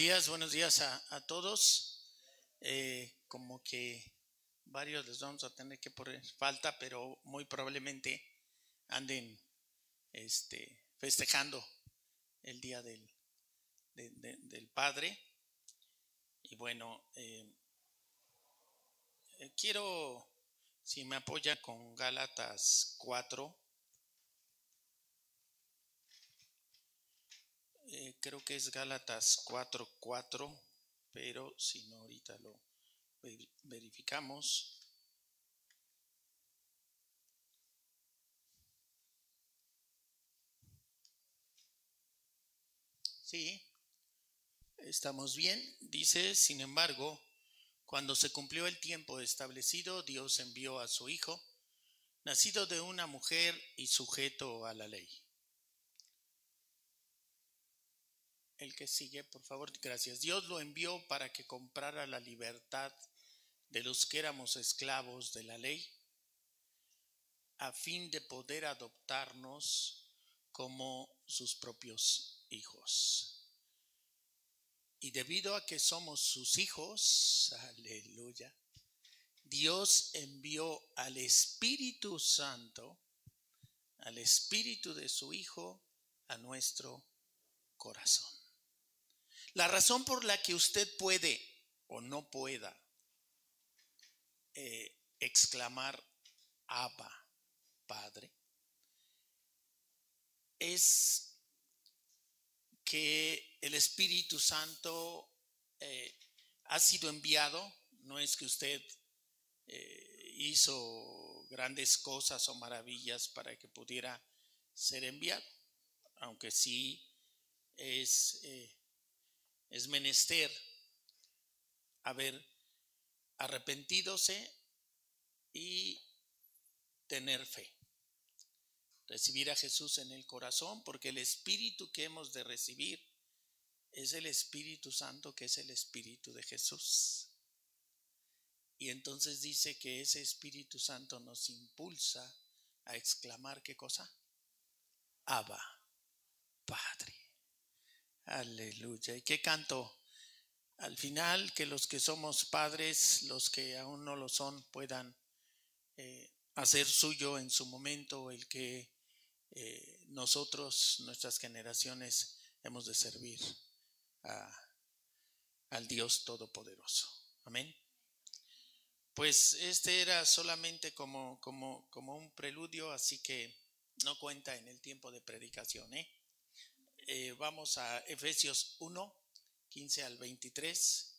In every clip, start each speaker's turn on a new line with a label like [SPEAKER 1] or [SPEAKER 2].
[SPEAKER 1] Días, buenos días a, todos. Eh, como que varios les vamos a tener que poner falta, pero muy probablemente anden este, festejando el Día del, del Padre. Y bueno, eh, eh, quiero, si me apoya con Gálatas 4, Eh, creo que es Gálatas 4.4, pero si no, ahorita lo verificamos. Sí, estamos bien. Dice, sin embargo, cuando se cumplió el tiempo establecido, Dios envió a su Hijo, nacido de una mujer y sujeto a la ley El que sigue, por favor, gracias. Dios lo envió para que comprara la libertad de los que éramos esclavos de la ley, a fin de poder adoptarnos como sus propios hijos. Y debido a que somos sus hijos, aleluya, Dios envió al Espíritu Santo, al Espíritu de su Hijo, a nuestro corazón. La razón por la que usted puede o no pueda eh, exclamar Abba, Padre, es que el Espíritu Santo eh, ha sido enviado, no es que usted eh, hizo grandes cosas o maravillas para que pudiera ser enviado, aunque sí es es menester haber arrepentidose y tener fe. Recibir a Jesús en el corazón, porque el Espíritu que hemos de recibir es el Espíritu Santo, que es el Espíritu de Jesús. Y entonces dice que ese Espíritu Santo nos impulsa a exclamar qué cosa? Abba, Padre. Aleluya. ¿Y qué canto? Al final, que los que somos padres, los que aún no lo son, puedan eh, hacer suyo en su momento el que eh, nosotros, nuestras generaciones, hemos de servir al Dios Todopoderoso. Amén. Pues este era solamente como, como, como un preludio, así que no cuenta en el tiempo de predicación, ¿eh? Eh, vamos a Efesios 1, 15 al 23.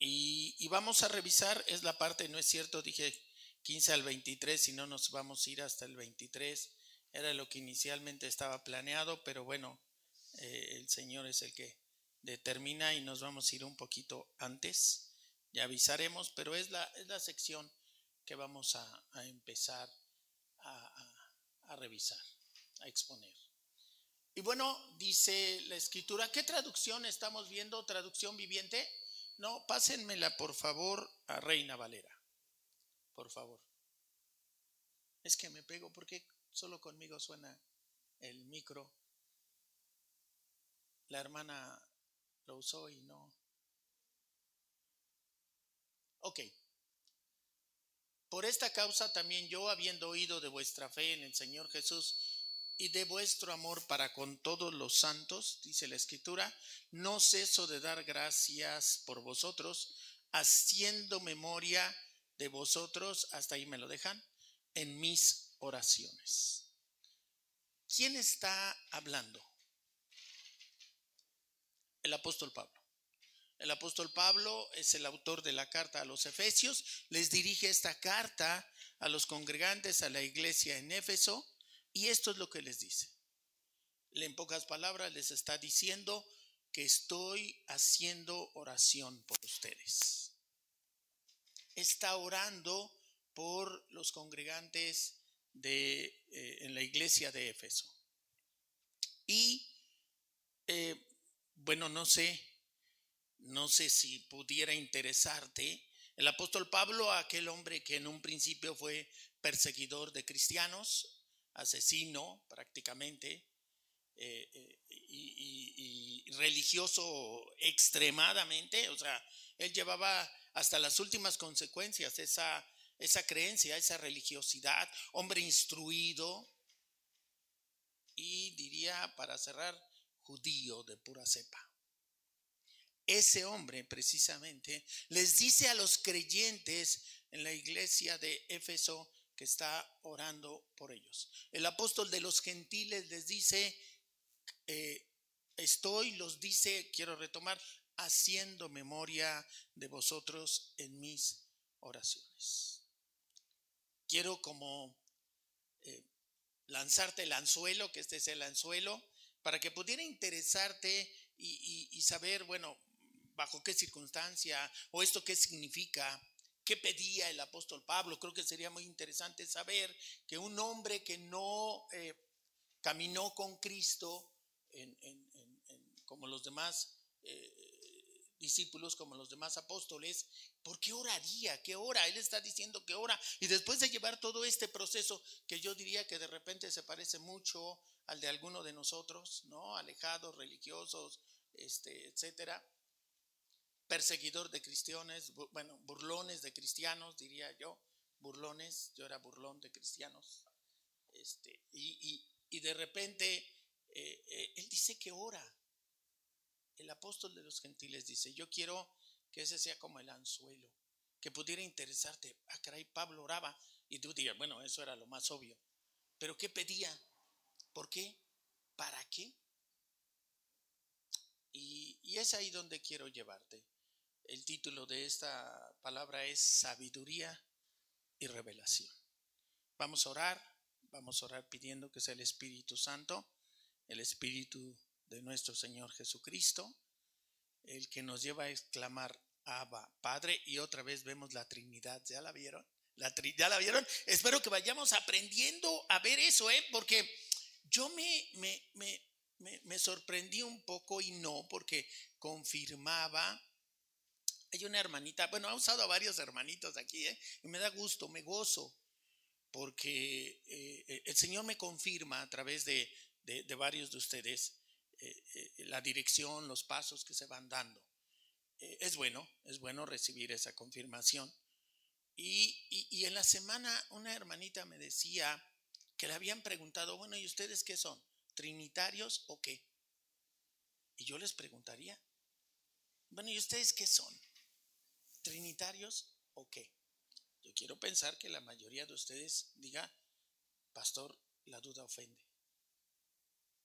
[SPEAKER 1] Y, vamos a revisar, es la parte, no es cierto, dije 15 al 23, si no nos vamos a ir hasta el 23. Era lo que inicialmente estaba planeado, pero bueno, eh, el Señor es el que determina y nos vamos a ir un poquito antes. Ya avisaremos, pero es la, es la sección que vamos a, empezar a, revisar, a exponer. Y bueno, dice la escritura, ¿qué traducción estamos viendo? ¿Traducción viviente? No, pásenmela por favor a Reina Valera. Por favor. Es que me pego porque solo conmigo suena el micro. La hermana lo usó y no. Ok. Por esta causa también yo, habiendo oído de vuestra fe en el Señor Jesús y de vuestro amor para con todos los santos, dice la Escritura, no ceso de dar gracias por vosotros, haciendo memoria de vosotros, hasta ahí me lo dejan, en mis oraciones. ¿Quién está hablando? El apóstol Pablo. El apóstol Pablo es el autor de la carta a los Efesios, les dirige esta carta a los congregantes, a la iglesia en Éfeso, y esto es lo que les dice. En pocas palabras les está diciendo que estoy haciendo oración por ustedes. Está orando por los congregantes de, eh, en la iglesia de Éfeso. Y, eh, bueno, no sé, no sé si pudiera interesarte, el apóstol Pablo, aquel hombre que en un principio fue perseguidor de cristianos, asesino prácticamente eh, eh, y, y, religioso extremadamente, o sea, él llevaba hasta las últimas consecuencias esa, esa creencia, esa religiosidad, hombre instruido y diría, para cerrar, judío de pura cepa ese hombre precisamente les dice a los creyentes en la iglesia de Éfeso que está orando por ellos. El apóstol de los gentiles les dice, eh, estoy, los dice, quiero retomar, haciendo memoria de vosotros en mis oraciones. Quiero como eh, lanzarte el anzuelo, que este es el anzuelo, para que pudiera interesarte y saber, bueno, bajo qué circunstancia o esto qué significa, qué pedía el apóstol Pablo. Creo que sería muy interesante saber que un hombre que no eh, caminó con Cristo como los demás eh, discípulos, como los demás apóstoles, ¿por qué oraría? ¿Qué ora? Él está diciendo que ora. Y después de llevar todo este proceso que yo diría que de repente se parece mucho al de alguno de nosotros, ¿no? Alejados, religiosos, este, etcétera perseguidor de cristianos, bueno, burlones de cristianos, diría yo, burlones, yo era burlón de cristianos. Este, y, de repente eh, eh, él dice que ora. El apóstol de los gentiles dice, yo quiero que ese sea como el anzuelo, que pudiera interesarte. Ah, caray, Pablo oraba. Y tú dirías, bueno, eso era lo más obvio. Pero ¿qué pedía? ¿Por qué? ¿Para qué? y es ahí donde quiero llevarte. El título de esta palabra es sabiduría y revelación. Vamos a orar, vamos a orar pidiendo que sea el Espíritu Santo, el Espíritu de nuestro Señor Jesucristo, el que nos lleva a exclamar Abba, Padre, y otra vez vemos la Trinidad, ¿ya la vieron? La ¿Ya la vieron? Espero que vayamos aprendiendo a ver eso, ¿eh? Porque yo me, me, me, me sorprendí un poco y no, porque confirmaba hay una hermanita, bueno, ha usado a varios hermanitos aquí, ¿eh? y me da gusto, me gozo, porque eh, eh, el Señor me confirma a través de, varios de ustedes la dirección, los pasos que se van dando. es bueno, es bueno recibir esa confirmación. Y, en la semana una hermanita me decía que le habían preguntado, bueno, ¿y ustedes qué son? ¿Trinitarios o qué? Y yo les preguntaría, bueno, ¿y ustedes qué son? ¿Trinitarios o qué? Yo quiero pensar que la mayoría de ustedes diga, pastor, la duda ofende.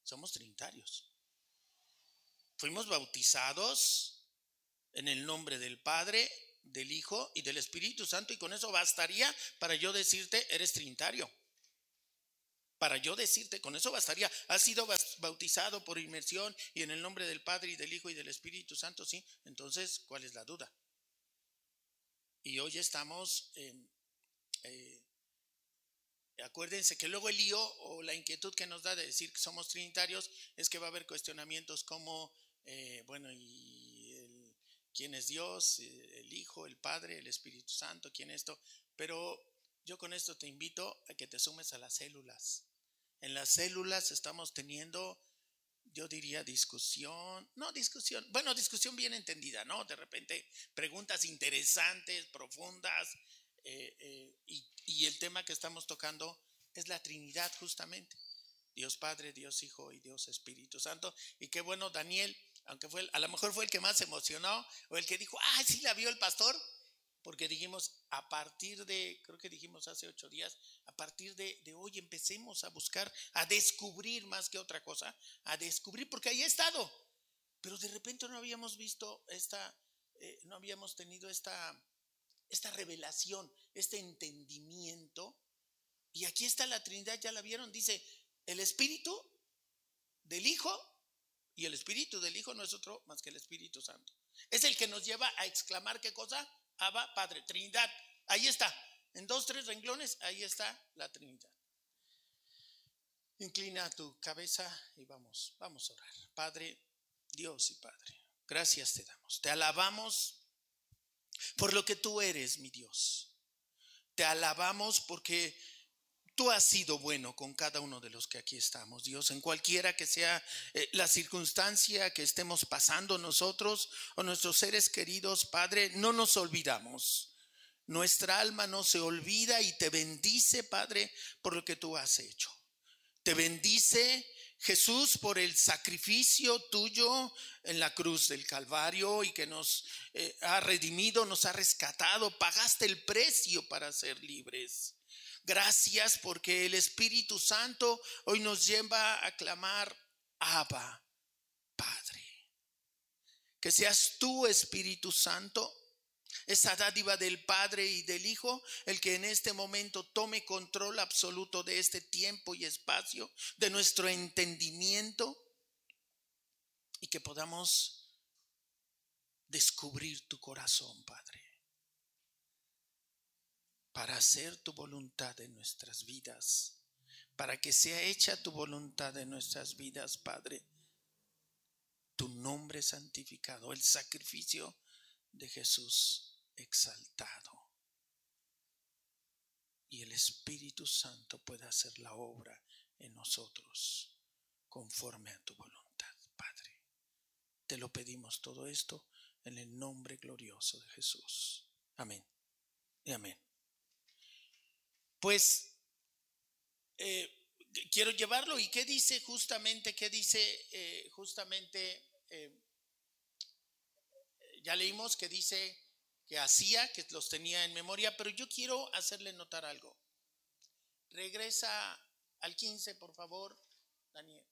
[SPEAKER 1] Somos trinitarios. Fuimos bautizados en el nombre del Padre, del Hijo y del Espíritu Santo y con eso bastaría para yo decirte, eres trinitario. Para yo decirte, con eso bastaría. Has sido bautizado por inmersión y en el nombre del Padre y del Hijo y del Espíritu Santo, sí. Entonces, ¿cuál es la duda? Y hoy estamos en... Eh, acuérdense que luego el lío o la inquietud que nos da de decir que somos trinitarios es que va a haber cuestionamientos como, eh, bueno, y quién es Dios, el Hijo, el Padre, el Espíritu Santo, quién es esto. Pero yo con esto te invito a que te sumes a las células. En las células estamos teniendo yo diría discusión, no discusión, bueno, discusión bien entendida, ¿no? De repente preguntas interesantes, profundas, eh, eh, y, el tema que estamos tocando es la Trinidad justamente. Dios Padre, Dios Hijo y Dios Espíritu Santo. Y qué bueno, Daniel, aunque fue, a lo mejor fue el que más emocionó, o el que dijo, ah, sí la vio el pastor, porque dijimos, a partir de, creo que dijimos hace ocho días, a partir de, hoy empecemos a buscar, a descubrir más que otra cosa, a descubrir, porque ahí ha estado, pero de repente no habíamos visto esta, eh, no habíamos tenido esta, esta revelación, este entendimiento, y aquí está la Trinidad, ya la vieron, dice, el Espíritu del Hijo, y el Espíritu del Hijo no es otro más que el Espíritu Santo. Es el que nos lleva a exclamar qué cosa? Abba, Padre, Trinidad. Ahí está. En dos, tres renglones, ahí está la Trinidad. Inclina tu cabeza y vamos, vamos a orar. Padre, Dios y Padre, gracias te damos. Te alabamos por lo que tú eres, mi Dios. Te alabamos porque Tú has sido bueno con cada uno de los que aquí estamos, Dios, en cualquiera que sea eh, la circunstancia que estemos pasando nosotros o nuestros seres queridos, Padre, no nos olvidamos. Nuestra alma no se olvida y te bendice, Padre, por lo que tú has hecho. Te bendice Jesús por el sacrificio tuyo en la cruz del Calvario y que nos eh, ha redimido, nos ha rescatado, pagaste el precio para ser libres. Gracias porque el Espíritu Santo hoy nos lleva a clamar, Abba, Padre. Que seas tú, Espíritu Santo, esa dádiva del Padre y del Hijo, el que en este momento tome control absoluto de este tiempo y espacio, de nuestro entendimiento, y que podamos descubrir tu corazón, Padre para hacer tu voluntad en nuestras vidas, para que sea hecha tu voluntad en nuestras vidas, Padre. Tu nombre santificado, el sacrificio de Jesús exaltado. Y el Espíritu Santo pueda hacer la obra en nosotros conforme a tu voluntad, Padre. Te lo pedimos todo esto en el nombre glorioso de Jesús. Amén. Y amén pues eh, quiero llevarlo. ¿Y qué dice justamente? ¿Qué dice eh, justamente? Eh, ya leímos que dice que hacía, que los tenía en memoria, pero yo quiero hacerle notar algo. Regresa al 15, por favor, Daniel.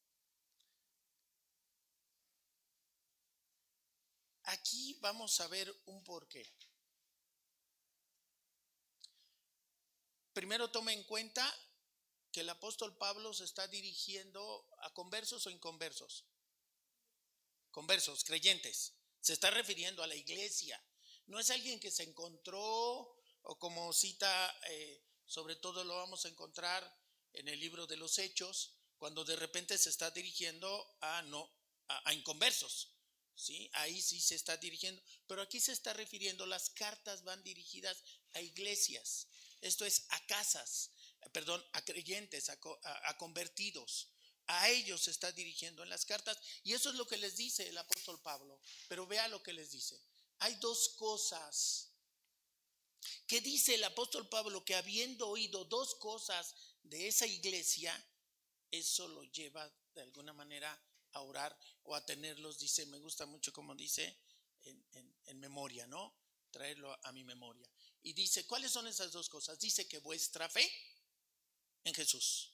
[SPEAKER 1] Aquí vamos a ver un porqué. Primero tome en cuenta que el apóstol Pablo se está dirigiendo a conversos o inconversos. Conversos, creyentes. Se está refiriendo a la iglesia. No es alguien que se encontró o como cita, eh, sobre todo lo vamos a encontrar en el libro de los Hechos, cuando de repente se está dirigiendo a no a, inconversos. ¿sí? Ahí sí se está dirigiendo, pero aquí se está refiriendo, las cartas van dirigidas a iglesias. Esto es a casas, perdón, a creyentes, a, convertidos. A ellos se está dirigiendo en las cartas. Y eso es lo que les dice el apóstol Pablo. Pero vea lo que les dice. Hay dos cosas. ¿Qué dice el apóstol Pablo? Que habiendo oído dos cosas de esa iglesia, eso lo lleva de alguna manera a orar o a tenerlos, dice, me gusta mucho como dice, en memoria, ¿no? Traerlo a mi memoria. Y dice, ¿cuáles son esas dos cosas? Dice que vuestra fe en Jesús.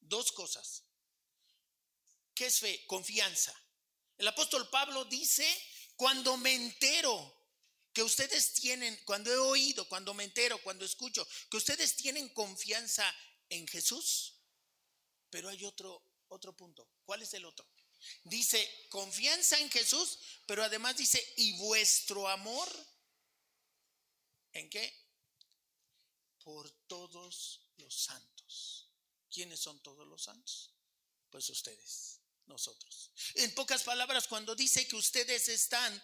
[SPEAKER 1] Dos cosas. ¿Qué es fe? Confianza. El apóstol Pablo dice, cuando me entero que ustedes tienen, cuando he oído, cuando me entero, cuando escucho, que ustedes tienen confianza en Jesús, pero hay otro, otro punto. ¿Cuál es el otro? Dice, confianza en Jesús, pero además dice, y vuestro amor ¿En qué? Por todos los santos. ¿Quiénes son todos los santos? Pues ustedes, nosotros. En pocas palabras, cuando dice que ustedes están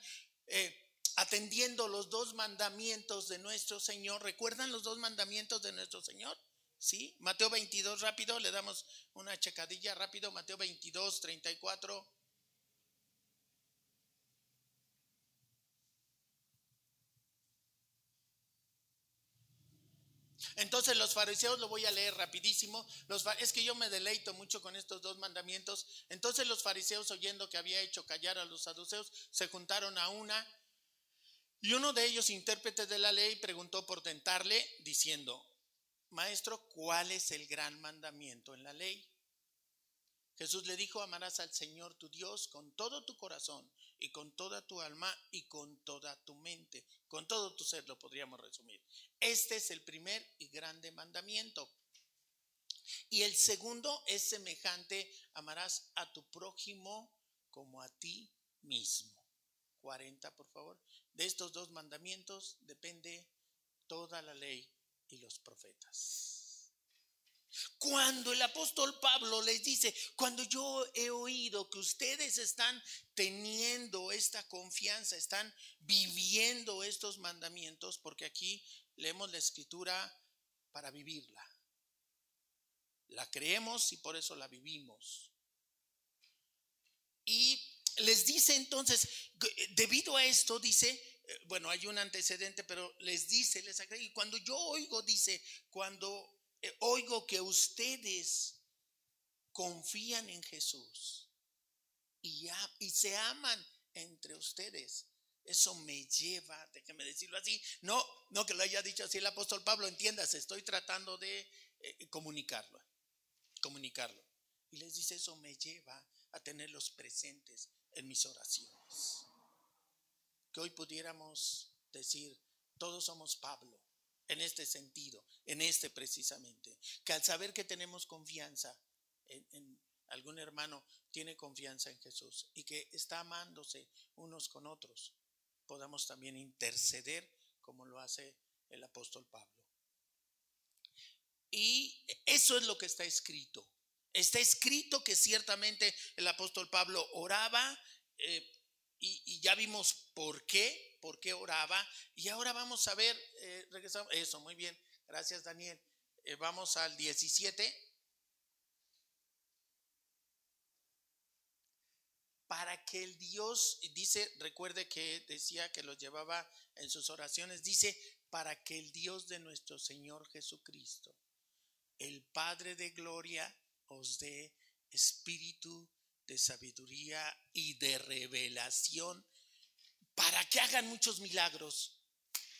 [SPEAKER 1] eh, atendiendo los dos mandamientos de nuestro Señor, ¿recuerdan los dos mandamientos de nuestro Señor? ¿Sí? Mateo 22, rápido, le damos una checadilla rápido. Mateo 22, 34. Entonces los fariseos, lo voy a leer rapidísimo, es que yo me deleito mucho con estos dos mandamientos. Entonces los fariseos, oyendo que había hecho callar a los saduceos, se juntaron a una y uno de ellos, intérprete de la ley, preguntó por tentarle, diciendo, Maestro, ¿cuál es el gran mandamiento en la ley? Jesús le dijo, amarás al Señor tu Dios con todo tu corazón y con toda tu alma y con toda tu mente, con todo tu ser, lo podríamos resumir. Este es el primer y grande mandamiento. Y el segundo es semejante, amarás a tu prójimo como a ti mismo. 40, por favor. De estos dos mandamientos depende toda la ley y los profetas. Cuando el apóstol Pablo les dice, cuando yo he oído que ustedes están teniendo esta confianza, están viviendo estos mandamientos, porque aquí leemos la escritura para vivirla. la creemos y por eso la vivimos. Y les dice entonces, debido a esto, dice, eh, bueno, hay un antecedente, pero les dice, les agrega, y cuando yo oigo, dice, cuando oigo que ustedes confían en Jesús y, se aman entre ustedes, eso me lleva, déjeme decirlo así, no, no que lo haya dicho así el apóstol Pablo, entiendas, estoy tratando de eh, comunicarlo, comunicarlo. Y les dice, eso me lleva a tenerlos presentes en mis oraciones. Que hoy pudiéramos decir, todos somos Pablo, en este sentido, en este precisamente, que al saber que tenemos confianza en, algún hermano, tiene confianza en Jesús y que está amándose unos con otros, podamos también interceder como lo hace el apóstol Pablo. Y eso es lo que está escrito. Está escrito que ciertamente el apóstol Pablo oraba eh, y, ya vimos por qué, por qué oraba. Y ahora vamos a ver, eh, regresamos, eso, muy bien, gracias Daniel. Eh, vamos al 17. Para que el Dios, dice, recuerde que decía que lo llevaba en sus oraciones, dice, para que el Dios de nuestro Señor Jesucristo, el Padre de Gloria, os dé espíritu de sabiduría y de revelación para que hagan muchos milagros.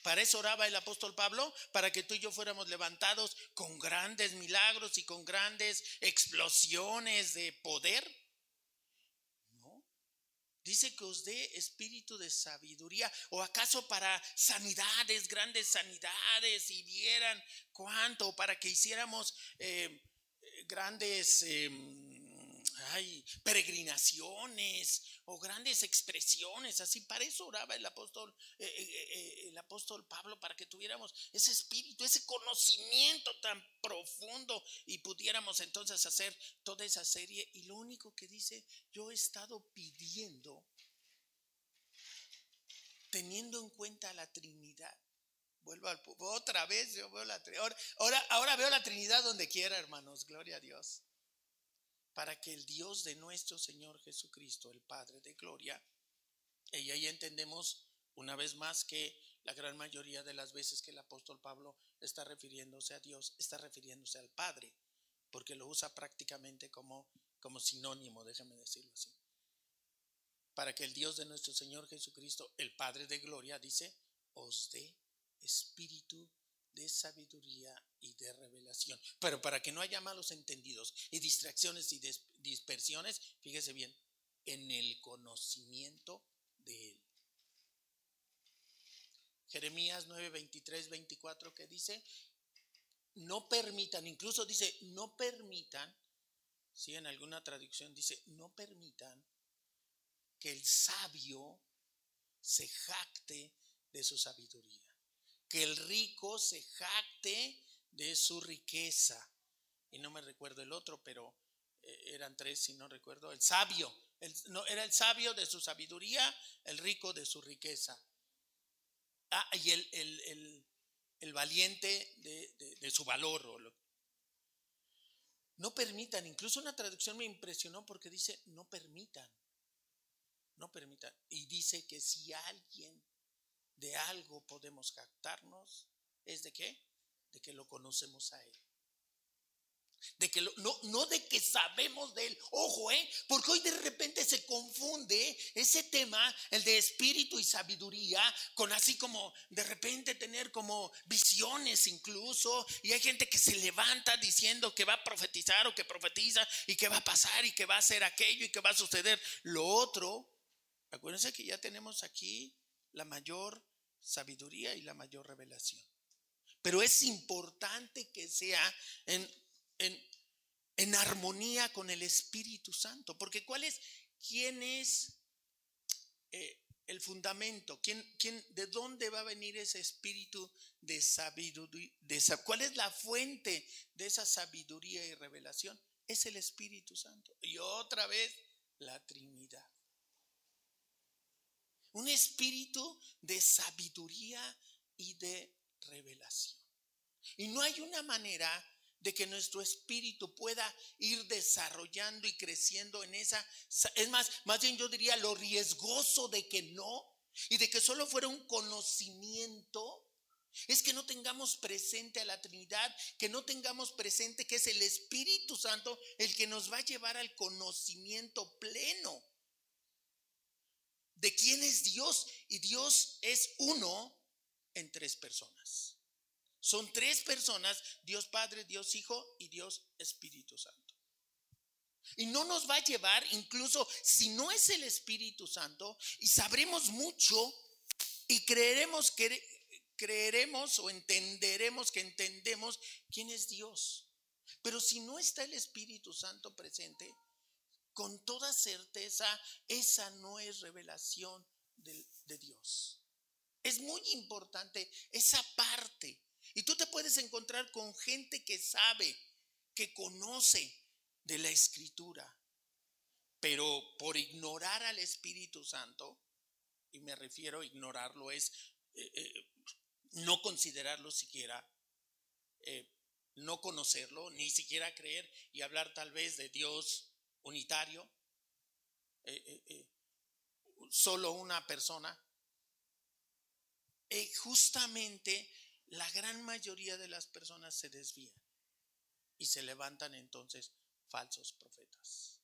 [SPEAKER 1] Para eso oraba el apóstol Pablo, para que tú y yo fuéramos levantados con grandes milagros y con grandes explosiones de poder. ¿No? Dice que os dé espíritu de sabiduría, o acaso para sanidades, grandes sanidades, y vieran cuánto, para que hiciéramos eh, grandes em, peregrinaciones o grandes expresiones, así para eso oraba el apóstol, eh, eh, eh, el apóstol Pablo, para que tuviéramos ese espíritu, ese conocimiento tan profundo y pudiéramos entonces hacer toda esa serie. Y lo único que dice, yo he estado pidiendo, teniendo en cuenta la Trinidad, Vuelvo al otra vez, yo veo la Trinidad. Ahora, ahora veo la Trinidad donde quiera, hermanos. Gloria a Dios. Para que el Dios de nuestro Señor Jesucristo, el Padre de Gloria, y ahí entendemos una vez más que la gran mayoría de las veces que el apóstol Pablo está refiriéndose a Dios, está refiriéndose al Padre, porque lo usa prácticamente como, como sinónimo, déjame decirlo así. Para que el Dios de nuestro Señor Jesucristo, el Padre de Gloria, dice, os dé espíritu de sabiduría y de revelación. Pero para que no haya malos entendidos y distracciones y dispersiones, fíjese bien, en el conocimiento de Él. Jeremías 9, 23, 24 que dice, no permitan, incluso dice, no permitan, si en alguna traducción dice, no permitan que el sabio se jacte de su sabiduría que el rico se jacte de su riqueza. Y no me recuerdo el otro, pero eh, eran tres, si no recuerdo. El sabio, no, era el sabio de su sabiduría, el rico de su riqueza. Ah, y el, el, valiente de, su valor. No permitan, incluso una traducción me impresionó porque dice, no permitan, no permitan. Y dice que si alguien de algo podemos captarnos, es de qué? De que lo conocemos a Él. De que no, no de que sabemos de Él. Ojo, ¿eh? Porque hoy de repente se confunde ese tema, el de espíritu y sabiduría, con así como de repente tener como visiones incluso. Y hay gente que se levanta diciendo que va a profetizar o que profetiza y que va a pasar y que va a hacer aquello y que va a suceder lo otro. Acuérdense que ya tenemos aquí la mayor sabiduría y la mayor revelación. Pero es importante que sea en, en, armonía con el Espíritu Santo, porque ¿cuál es? ¿Quién es eh, el fundamento? ¿Quién, quién, ¿De dónde va a venir ese espíritu de sabiduría? De, ¿Cuál es la fuente de esa sabiduría y revelación? Es el Espíritu Santo. Y otra vez, la Trinidad un espíritu de sabiduría y de revelación. Y no hay una manera de que nuestro espíritu pueda ir desarrollando y creciendo en esa, es más, más bien yo diría lo riesgoso de que no, y de que solo fuera un conocimiento, es que no tengamos presente a la Trinidad, que no tengamos presente que es el Espíritu Santo el que nos va a llevar al conocimiento pleno de quién es Dios. Y Dios es uno en tres personas. Son tres personas, Dios Padre, Dios Hijo y Dios Espíritu Santo. Y no nos va a llevar, incluso si no es el Espíritu Santo, y sabremos mucho y creeremos que creeremos o entenderemos que entendemos quién es Dios. Pero si no está el Espíritu Santo presente, con toda certeza esa no es revelación de, Dios. Es muy importante esa parte. Y tú te puedes encontrar con gente que sabe, que conoce de la escritura, pero por ignorar al Espíritu Santo, y me refiero a ignorarlo es eh, eh, no considerarlo siquiera, eh, no conocerlo, ni siquiera creer y hablar tal vez de Dios unitario, solo una persona, justamente la gran mayoría de las personas se desvían y se levantan entonces falsos profetas,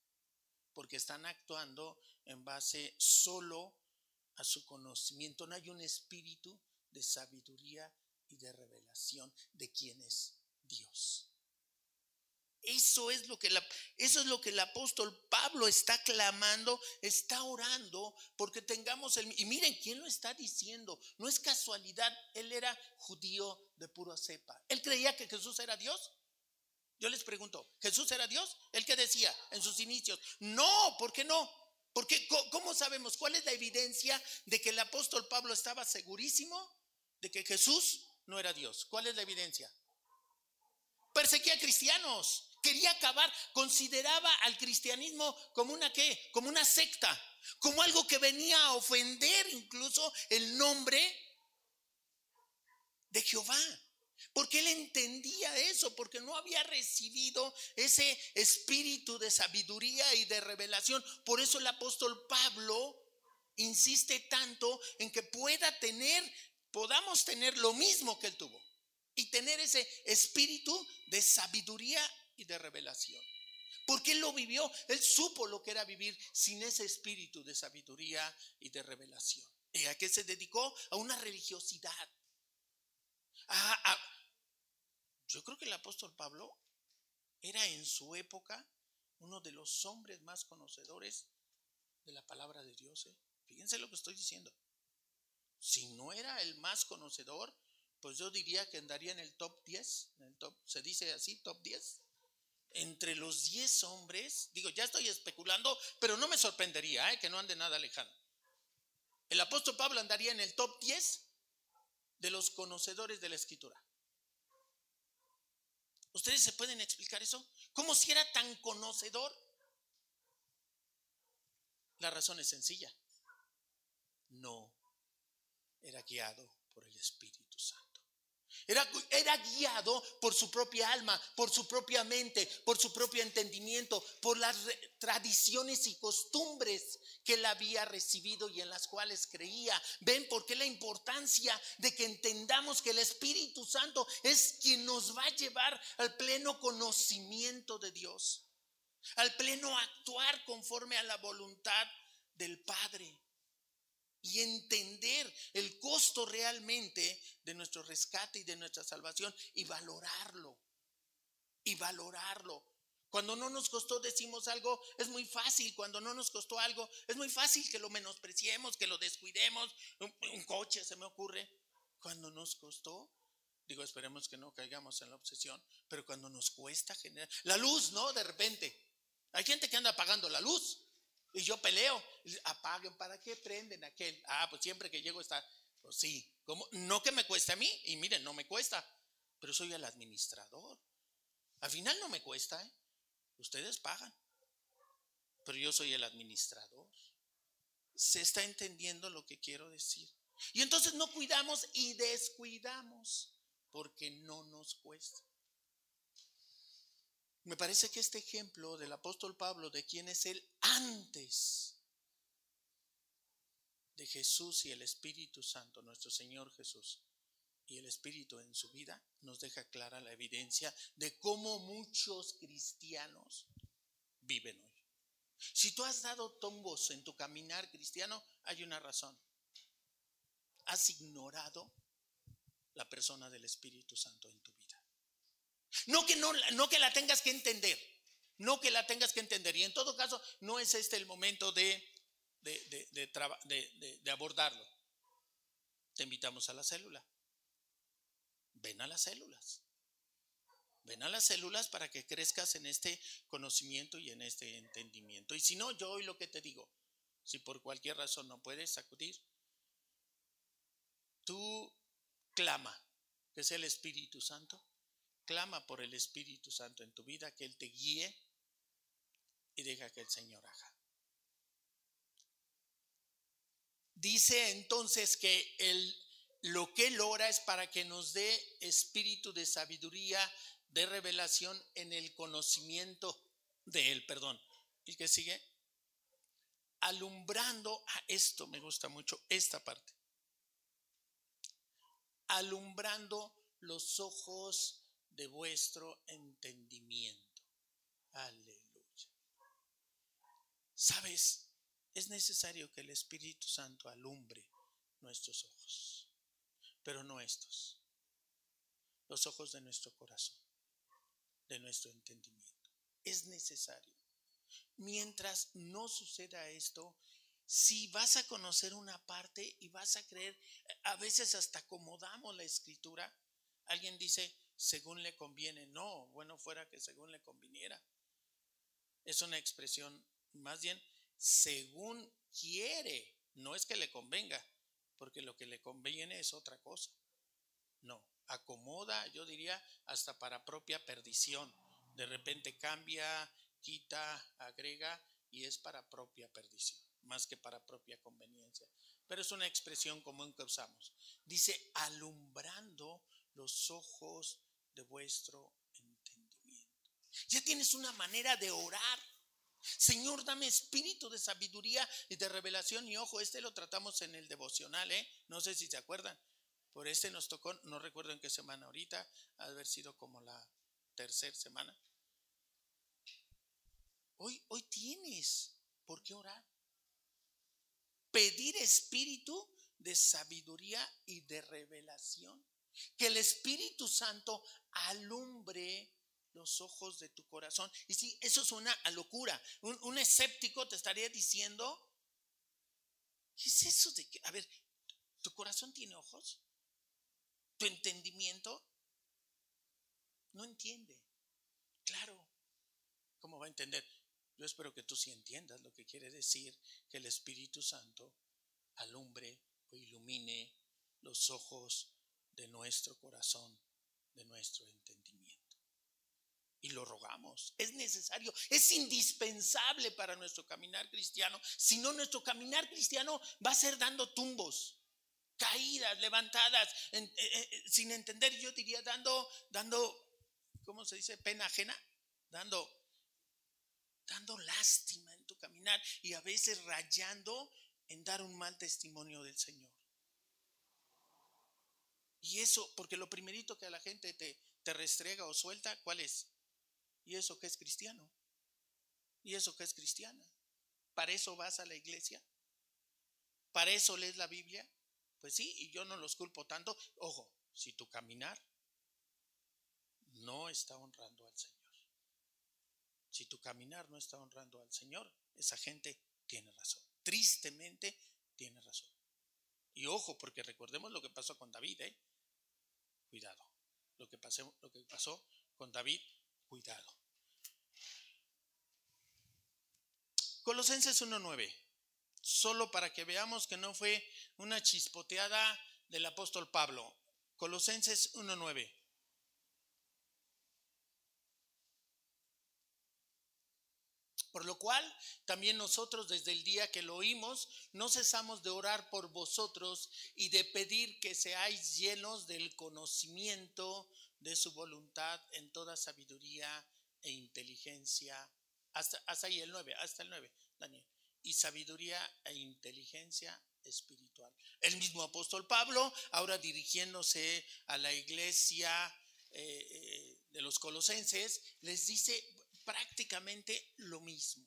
[SPEAKER 1] porque están actuando en base solo a su conocimiento. No hay un espíritu de sabiduría y de revelación de quién es Dios. Eso es lo que el apóstol Pablo está clamando, está orando porque tengamos el y miren quién lo está diciendo, no es casualidad, él era judío de pura cepa. Él creía que Jesús era Dios. Yo les pregunto, ¿Jesús era Dios? ¿El que decía en sus inicios? No, ¿por qué no? Porque ¿cómo sabemos cuál es la evidencia de que el apóstol Pablo estaba segurísimo de que Jesús no era Dios? ¿Cuál es la evidencia? Perseguía a cristianos, quería acabar, consideraba al cristianismo como una qué, como una secta, como algo que venía a ofender incluso el nombre de Jehová. Porque él entendía eso, porque no había recibido ese espíritu de sabiduría y de revelación. Por eso el apóstol Pablo insiste tanto en que pueda tener, podamos tener lo mismo que él tuvo. Y tener ese espíritu de sabiduría y de revelación. Porque él lo vivió, él supo lo que era vivir sin ese espíritu de sabiduría y de revelación. ¿Y a qué se dedicó? A una religiosidad. yo creo que el apóstol Pablo era en su época uno de los hombres más conocedores de la palabra de Dios. ¿eh? Fíjense lo que estoy diciendo. Si no era el más conocedor, pues yo diría que andaría en el top 10, en el top, se dice así, top 10 entre los 10 hombres, digo, ya estoy especulando, pero no me sorprendería ¿eh? que no ande nada lejano. El apóstol Pablo andaría en el top 10 de los conocedores de la escritura. ¿Ustedes se pueden explicar eso? ¿Cómo si era tan conocedor? La razón es sencilla. No era guiado por el Espíritu. Era, guiado por su propia alma, por su propia mente, por su propio entendimiento, por las tradiciones y costumbres que él había recibido y en las cuales creía. ¿Ven por qué la importancia de que entendamos que el Espíritu Santo es quien nos va a llevar al pleno conocimiento de Dios? Al pleno actuar conforme a la voluntad del Padre y entender el costo realmente de nuestro rescate y de nuestra salvación y valorarlo. Y valorarlo. Cuando no nos costó decimos algo, es muy fácil. Cuando no nos costó algo, es muy fácil que lo menospreciemos, que lo descuidemos. Un, coche se me ocurre. Cuando nos costó, digo, esperemos que no caigamos en la obsesión, pero cuando nos cuesta generar la luz, ¿no? De repente. Hay gente que anda apagando la luz. Y yo peleo. Apaguen, ¿para qué prenden aquel? Ah, pues siempre que llego está. Pues sí. ¿Cómo? No que me cueste a mí. Y miren, no me cuesta. Pero soy el administrador. Al final no me cuesta, ¿eh? Ustedes pagan. Pero yo soy el administrador. Se está entendiendo lo que quiero decir. Y entonces no cuidamos y descuidamos porque no nos cuesta. Me parece que este ejemplo del apóstol Pablo de quién es él antes de Jesús y el Espíritu Santo, nuestro Señor Jesús, y el Espíritu en su vida, nos deja clara la evidencia de cómo muchos cristianos viven hoy. Si tú has dado tombos en tu caminar cristiano, hay una razón. Has ignorado la persona del Espíritu Santo en tu vida. No que, no, no que la tengas que entender, no que la tengas que entender. Y en todo caso, no es este el momento de, de, de, abordarlo. Te invitamos a la célula. Ven a las células. Ven a las células para que crezcas en este conocimiento y en este entendimiento. Y si no, yo hoy lo que te digo, si por cualquier razón no puedes acudir, tú clama, que es el Espíritu Santo, clama por el Espíritu Santo en tu vida, que Él te guíe y deja que el Señor haga. Dice entonces que el, lo que Él ora es para que nos dé espíritu de sabiduría de revelación en el conocimiento de Él, perdón. ¿Y que sigue? Alumbrando, a esto me gusta mucho, esta parte. Alumbrando los ojos de vuestro entendimiento. Aleluya. ¿Sabes? Es necesario que el Espíritu Santo alumbre nuestros ojos, pero no estos, los ojos de nuestro corazón de nuestro entendimiento. Es necesario. Mientras no suceda esto, si vas a conocer una parte y vas a creer, a veces hasta acomodamos la escritura, alguien dice, según le conviene. No, bueno fuera que según le conviniera. Es una expresión, más bien, según quiere, no es que le convenga, porque lo que le conviene es otra cosa. No, acomoda, yo diría, hasta para propia perdición. De repente cambia, quita, agrega y es para propia perdición, más que para propia conveniencia. Pero es una expresión común que usamos. Dice, alumbrando los ojos de vuestro entendimiento. Ya tienes una manera de orar. Señor, dame espíritu de sabiduría y de revelación. Y ojo, este lo tratamos en el devocional, ¿eh? No sé si se acuerdan. Por este nos tocó, no recuerdo en qué semana ahorita, haber sido como la tercera semana. Hoy, hoy tienes por qué orar. Pedir espíritu de sabiduría y de revelación. Que el Espíritu Santo alumbre los ojos de tu corazón. Y si eso suena a locura, un, un escéptico te estaría diciendo, ¿qué es eso de que, a ver, ¿tu corazón tiene ojos? tu entendimiento no entiende. Claro, ¿cómo va a entender? Yo espero que tú sí entiendas lo que quiere decir que el Espíritu Santo alumbre o ilumine los ojos de nuestro corazón, de nuestro entendimiento. Y lo rogamos, es necesario, es indispensable para nuestro caminar cristiano. Si no, nuestro caminar cristiano va a ser dando tumbos caídas, levantadas, eh, eh, eh, sin entender, yo diría dando, dando, ¿cómo se dice? Pena ajena, dando, dando lástima en tu caminar y a veces rayando en dar un mal testimonio del Señor. Y eso, porque lo primerito que a la gente te, te restrega o suelta, ¿cuál es? ¿Y eso que es cristiano? ¿Y eso que es cristiana? ¿Para eso vas a la iglesia? ¿Para eso lees la Biblia? Pues sí, y yo no los culpo tanto. Ojo, si tu caminar no está honrando al Señor. Si tu caminar no está honrando al Señor, esa gente tiene razón. Tristemente tiene razón. Y ojo, porque recordemos lo que pasó con David, ¿eh? Cuidado. Lo que, pasó, lo que pasó con David, cuidado. Colosenses 1.9 solo para que veamos que no fue una chispoteada del apóstol Pablo. Colosenses 1.9. Por lo cual, también nosotros desde el día que lo oímos, no cesamos de orar por vosotros y de pedir que seáis llenos del conocimiento de su voluntad en toda sabiduría e inteligencia hasta ahí el 9, hasta el 9, Daniel, y sabiduría e inteligencia espiritual. El mismo apóstol Pablo, ahora dirigiéndose a la iglesia eh, eh, de los colosenses, les dice prácticamente lo mismo.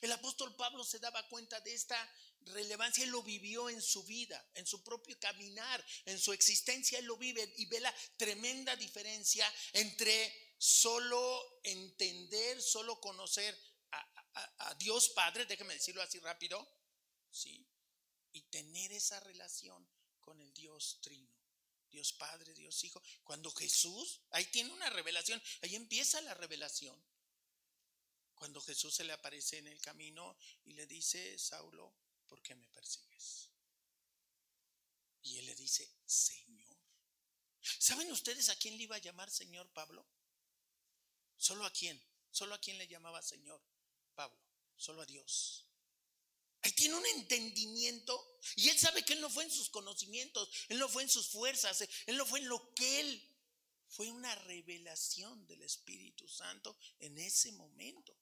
[SPEAKER 1] El apóstol Pablo se daba cuenta de esta relevancia, él lo vivió en su vida, en su propio caminar, en su existencia, él lo vive y ve la tremenda diferencia entre solo entender, solo conocer a, Dios Padre, déjeme decirlo así rápido, ¿sí? Y tener esa relación con el Dios Trino. Dios Padre, Dios Hijo. Cuando Jesús, ahí tiene una revelación, ahí empieza la revelación. Cuando Jesús se le aparece en el camino y le dice, Saulo, ¿por qué me persigues? Y él le dice, Señor. ¿Saben ustedes a quién le iba a llamar Señor Pablo? ¿Solo a quién? ¿Solo a quién le llamaba Señor Pablo? Solo a Dios. Ahí tiene un entendimiento y él sabe que él no fue en sus conocimientos, él no fue en sus fuerzas, él no fue en lo que él fue una revelación del Espíritu Santo en ese momento.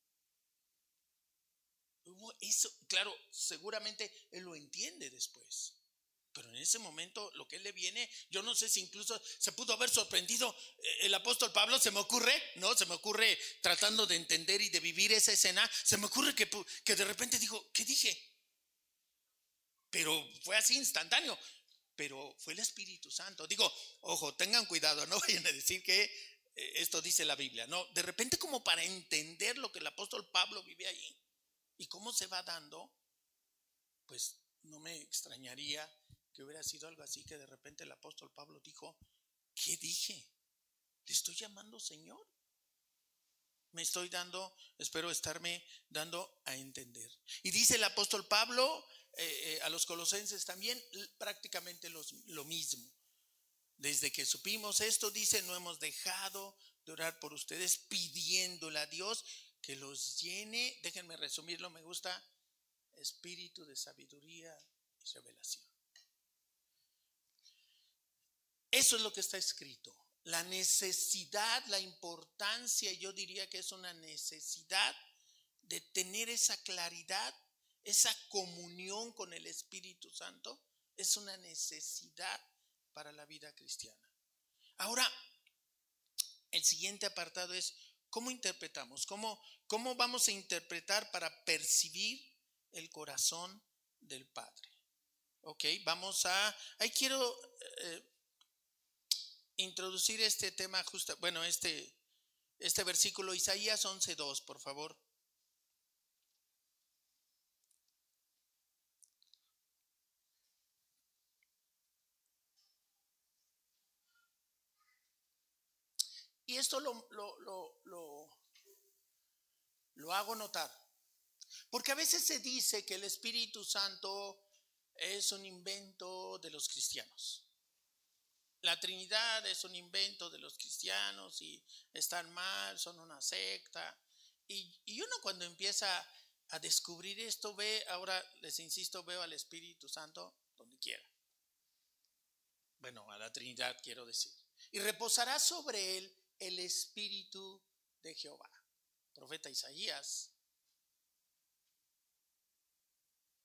[SPEAKER 1] Eso, claro, seguramente él lo entiende después. Pero en ese momento lo que él le viene, yo no sé si incluso se pudo haber sorprendido eh, el apóstol Pablo, se me ocurre, ¿no? Se me ocurre tratando de entender y de vivir esa escena, se me ocurre que, que de repente dijo, ¿qué dije? Pero fue así instantáneo, pero fue el Espíritu Santo. Digo, ojo, tengan cuidado, no vayan a decir que eh, esto dice la Biblia, no, de repente como para entender lo que el apóstol Pablo vive ahí, ¿Y cómo se va dando? Pues no me extrañaría que hubiera sido algo así que de repente el apóstol Pablo dijo, ¿qué dije? ¿Le estoy llamando Señor? Me estoy dando, espero estarme dando a entender. Y dice el apóstol Pablo eh, eh, a los colosenses también prácticamente lo mismo. Desde que supimos esto, dice, no hemos dejado de orar por ustedes pidiéndole a Dios que los llene, déjenme resumirlo, me gusta, espíritu de sabiduría y revelación. Eso es lo que está escrito. La necesidad, la importancia, yo diría que es una necesidad de tener esa claridad, esa comunión con el Espíritu Santo, es una necesidad para la vida cristiana. Ahora, el siguiente apartado es ¿Cómo interpretamos? ¿Cómo, ¿Cómo vamos a interpretar para percibir el corazón del Padre? Ok, vamos a... Ahí quiero eh, introducir este tema justo, bueno, este, este versículo, Isaías 11.2, por favor. Y esto lo, lo, hago notar. Porque a veces se dice que el Espíritu Santo es un invento de los cristianos. La Trinidad es un invento de los cristianos y están mal, son una secta. Y, y, uno cuando empieza a descubrir esto, ve, ahora les insisto, veo al Espíritu Santo donde quiera. Bueno, a la Trinidad quiero decir. Y reposará sobre él el Espíritu de Jehová. Profeta Isaías,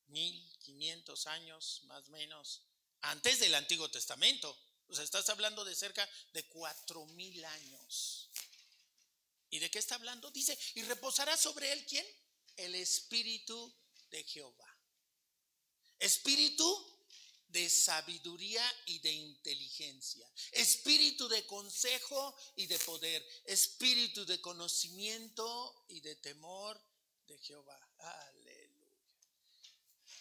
[SPEAKER 1] 1500 años más o menos antes del Antiguo Testamento. O sea, estás hablando de cerca de cuatro mil años. ¿Y de qué está hablando? Dice, y reposará sobre él quién? El Espíritu de Jehová. Espíritu de sabiduría y de inteligencia, espíritu de consejo y de poder, espíritu de conocimiento y de temor de Jehová.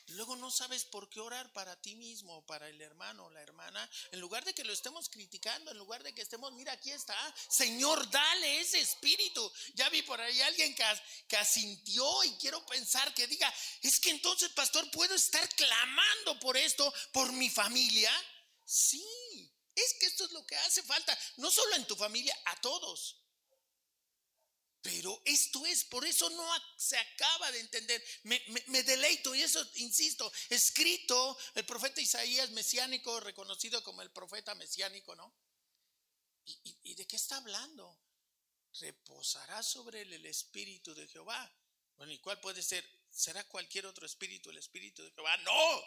[SPEAKER 1] Luego no sabes por qué orar para ti mismo para el hermano la hermana. En lugar de que lo estemos criticando, en lugar de que estemos, mira, aquí está. Señor, dale ese espíritu. Ya vi por ahí alguien que, que asintió y quiero pensar que diga, es que entonces, pastor, puedo estar clamando por esto, por mi familia. Sí, es que esto es lo que hace falta. No solo en tu familia, a todos. Pero esto es, por eso no se acaba de entender. Me, deleito, y eso, insisto, escrito el profeta Isaías mesiánico, reconocido como el profeta mesiánico, ¿no? ¿Y, de qué está hablando? reposará sobre él el espíritu de Jehová. Bueno, ¿y cuál puede ser? ¿Será cualquier otro espíritu el espíritu de Jehová? No.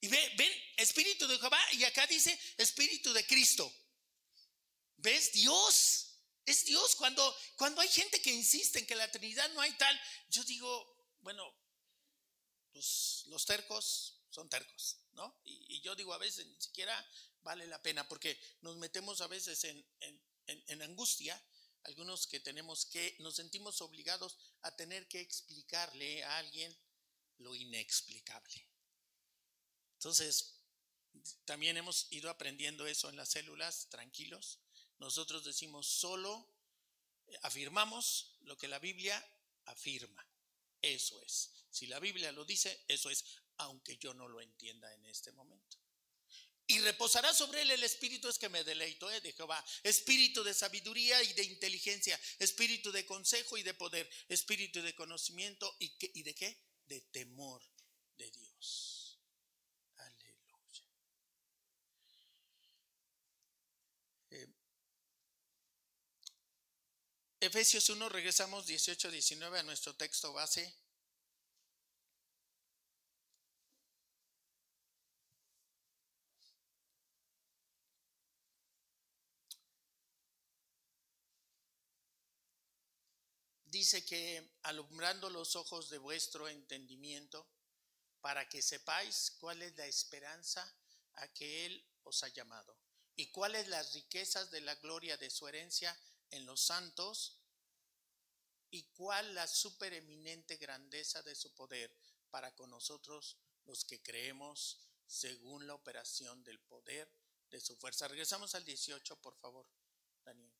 [SPEAKER 1] Y ven, ven, espíritu de Jehová, y acá dice espíritu de Cristo. ¿Ves? Dios. Es Dios. Cuando, cuando hay gente que insiste en que la Trinidad no hay tal, yo digo, bueno, pues los tercos son tercos, ¿no? Y, yo digo a veces ni siquiera vale la pena porque nos metemos a veces en, en angustia algunos que tenemos que, nos sentimos obligados a tener que explicarle a alguien lo inexplicable. Entonces, también hemos ido aprendiendo eso en las células, tranquilos. Nosotros decimos solo, eh, afirmamos lo que la Biblia afirma. Eso es. Si la Biblia lo dice, eso es, aunque yo no lo entienda en este momento. Y reposará sobre él el espíritu es que me deleito ¿eh? de Jehová. Espíritu de sabiduría y de inteligencia. Espíritu de consejo y de poder. Espíritu de conocimiento y, ¿y de qué? De temor de Dios. Aleluya. Eh, Efesios 1, regresamos 18-19 a nuestro texto base. dice que alumbrando los ojos de vuestro entendimiento, para que sepáis cuál es la esperanza a que Él os ha llamado y cuáles las riquezas de la gloria de su herencia en los santos y cuál la supereminente grandeza de su poder para con nosotros los que creemos según la operación del poder de su fuerza. Regresamos al 18, por favor, Daniel.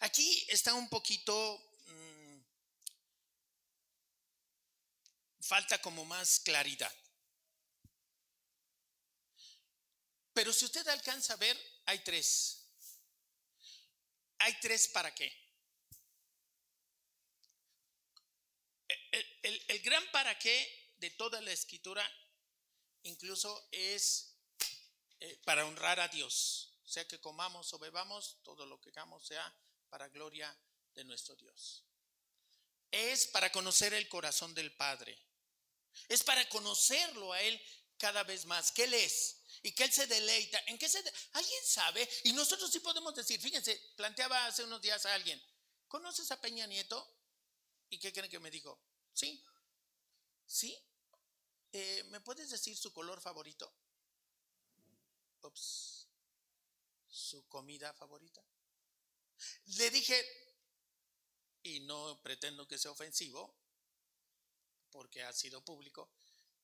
[SPEAKER 1] Aquí está un poquito, mm, falta como más claridad. Pero si usted alcanza a ver, hay tres. Hay tres para qué. El, gran para qué de toda la escritura incluso es eh, para honrar a Dios. Sea que comamos o bebamos, todo lo que hagamos sea para gloria de nuestro Dios. Es para conocer el corazón del Padre. Es para conocerlo a Él cada vez más, que Él es y que Él se deleita. ¿En qué se ¿Alguien sabe? Y nosotros sí podemos decir, fíjense, planteaba hace unos días a alguien, ¿conoces a Peña Nieto? ¿Y qué creen que me dijo? Sí. ¿Sí? Eh, ¿Me puedes decir su color favorito? Ups. ¿Su comida favorita? Le dije, y no pretendo que sea ofensivo, porque ha sido público,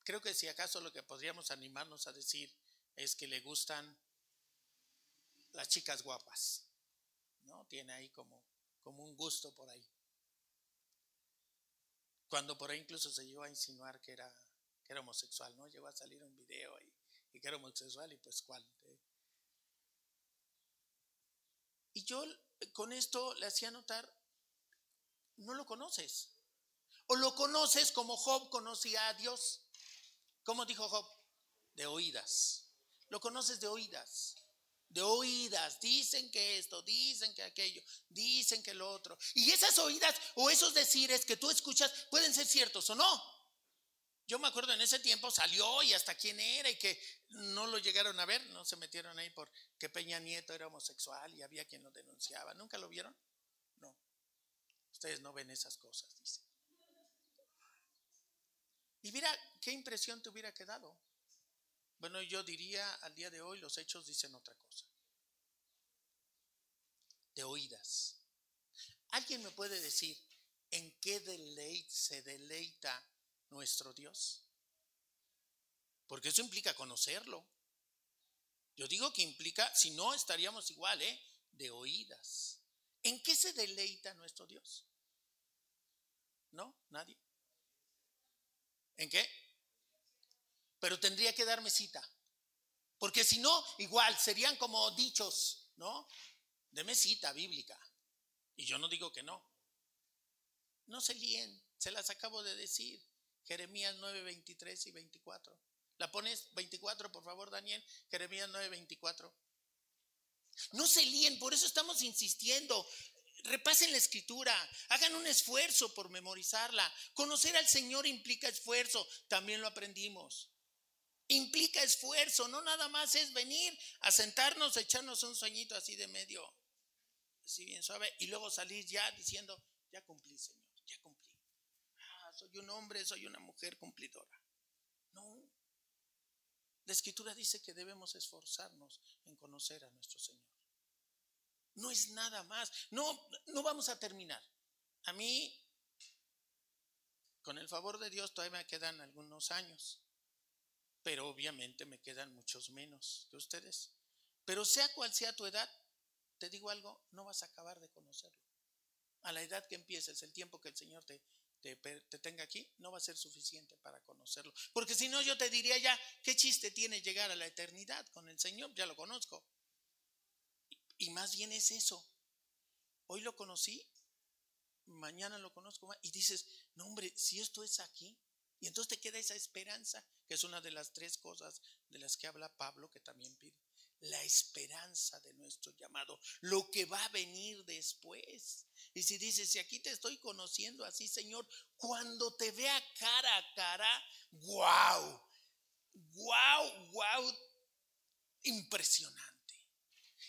[SPEAKER 1] creo que si acaso lo que podríamos animarnos a decir es que le gustan las chicas guapas, ¿no? Tiene ahí como, como un gusto por ahí. Cuando por ahí incluso se llegó a insinuar que era, que era homosexual, ¿no? Llegó a salir un video y, y que era homosexual y pues cuál. Y yo con esto le hacía notar, no lo conoces. O lo conoces como Job conocía a Dios. ¿Cómo dijo Job? De oídas. Lo conoces de oídas. De oídas. Dicen que esto, dicen que aquello, dicen que lo otro. Y esas oídas o esos decires que tú escuchas pueden ser ciertos o no. Yo me acuerdo en ese tiempo salió y hasta quién era y que no lo llegaron a ver, no se metieron ahí por que Peña Nieto era homosexual y había quien lo denunciaba. ¿Nunca lo vieron? No. Ustedes no ven esas cosas, dice. Y mira qué impresión te hubiera quedado. Bueno, yo diría al día de hoy los hechos dicen otra cosa. De oídas. ¿Alguien me puede decir en qué deleite se deleita nuestro Dios? Porque eso implica conocerlo. Yo digo que implica, si no estaríamos igual, ¿eh? De oídas. ¿En qué se deleita nuestro Dios? ¿No? ¿Nadie? ¿En qué? Pero tendría que darme cita. Porque si no, igual serían como dichos, ¿no? Deme cita bíblica. Y yo no digo que no. No se líen, se las acabo de decir. Jeremías 9, 23 y 24. ¿La pones 24, por favor, Daniel? Jeremías 9, 24. No se líen, por eso estamos insistiendo. Repasen la escritura, hagan un esfuerzo por memorizarla. Conocer al Señor implica esfuerzo, también lo aprendimos. Implica esfuerzo, no nada más es venir a sentarnos, echarnos un sueñito así de medio, así bien suave, y luego salir ya diciendo, ya cumplí, Señor, ya cumplí. Ah, soy un hombre, soy una mujer cumplidora. No. La escritura dice que debemos esforzarnos en conocer a nuestro Señor. No es nada más. No, no vamos a terminar. A mí, con el favor de Dios, todavía me quedan algunos años. Pero obviamente me quedan muchos menos que ustedes. Pero sea cual sea tu edad, te digo algo, no vas a acabar de conocerlo. A la edad que empieces, el tiempo que el Señor te, te, te, tenga aquí, no va a ser suficiente para conocerlo. Porque si no, yo te diría ya, ¿qué chiste tiene llegar a la eternidad con el Señor? Ya lo conozco. Y más bien es eso. Hoy lo conocí, mañana lo conozco más. Y dices, no hombre, si esto es aquí. Y entonces te queda esa esperanza, que es una de las tres cosas de las que habla Pablo, que también pide. La esperanza de nuestro llamado, lo que va a venir después. Y si dices, si aquí te estoy conociendo así, Señor, cuando te vea cara a cara, wow, wow, wow, impresionante.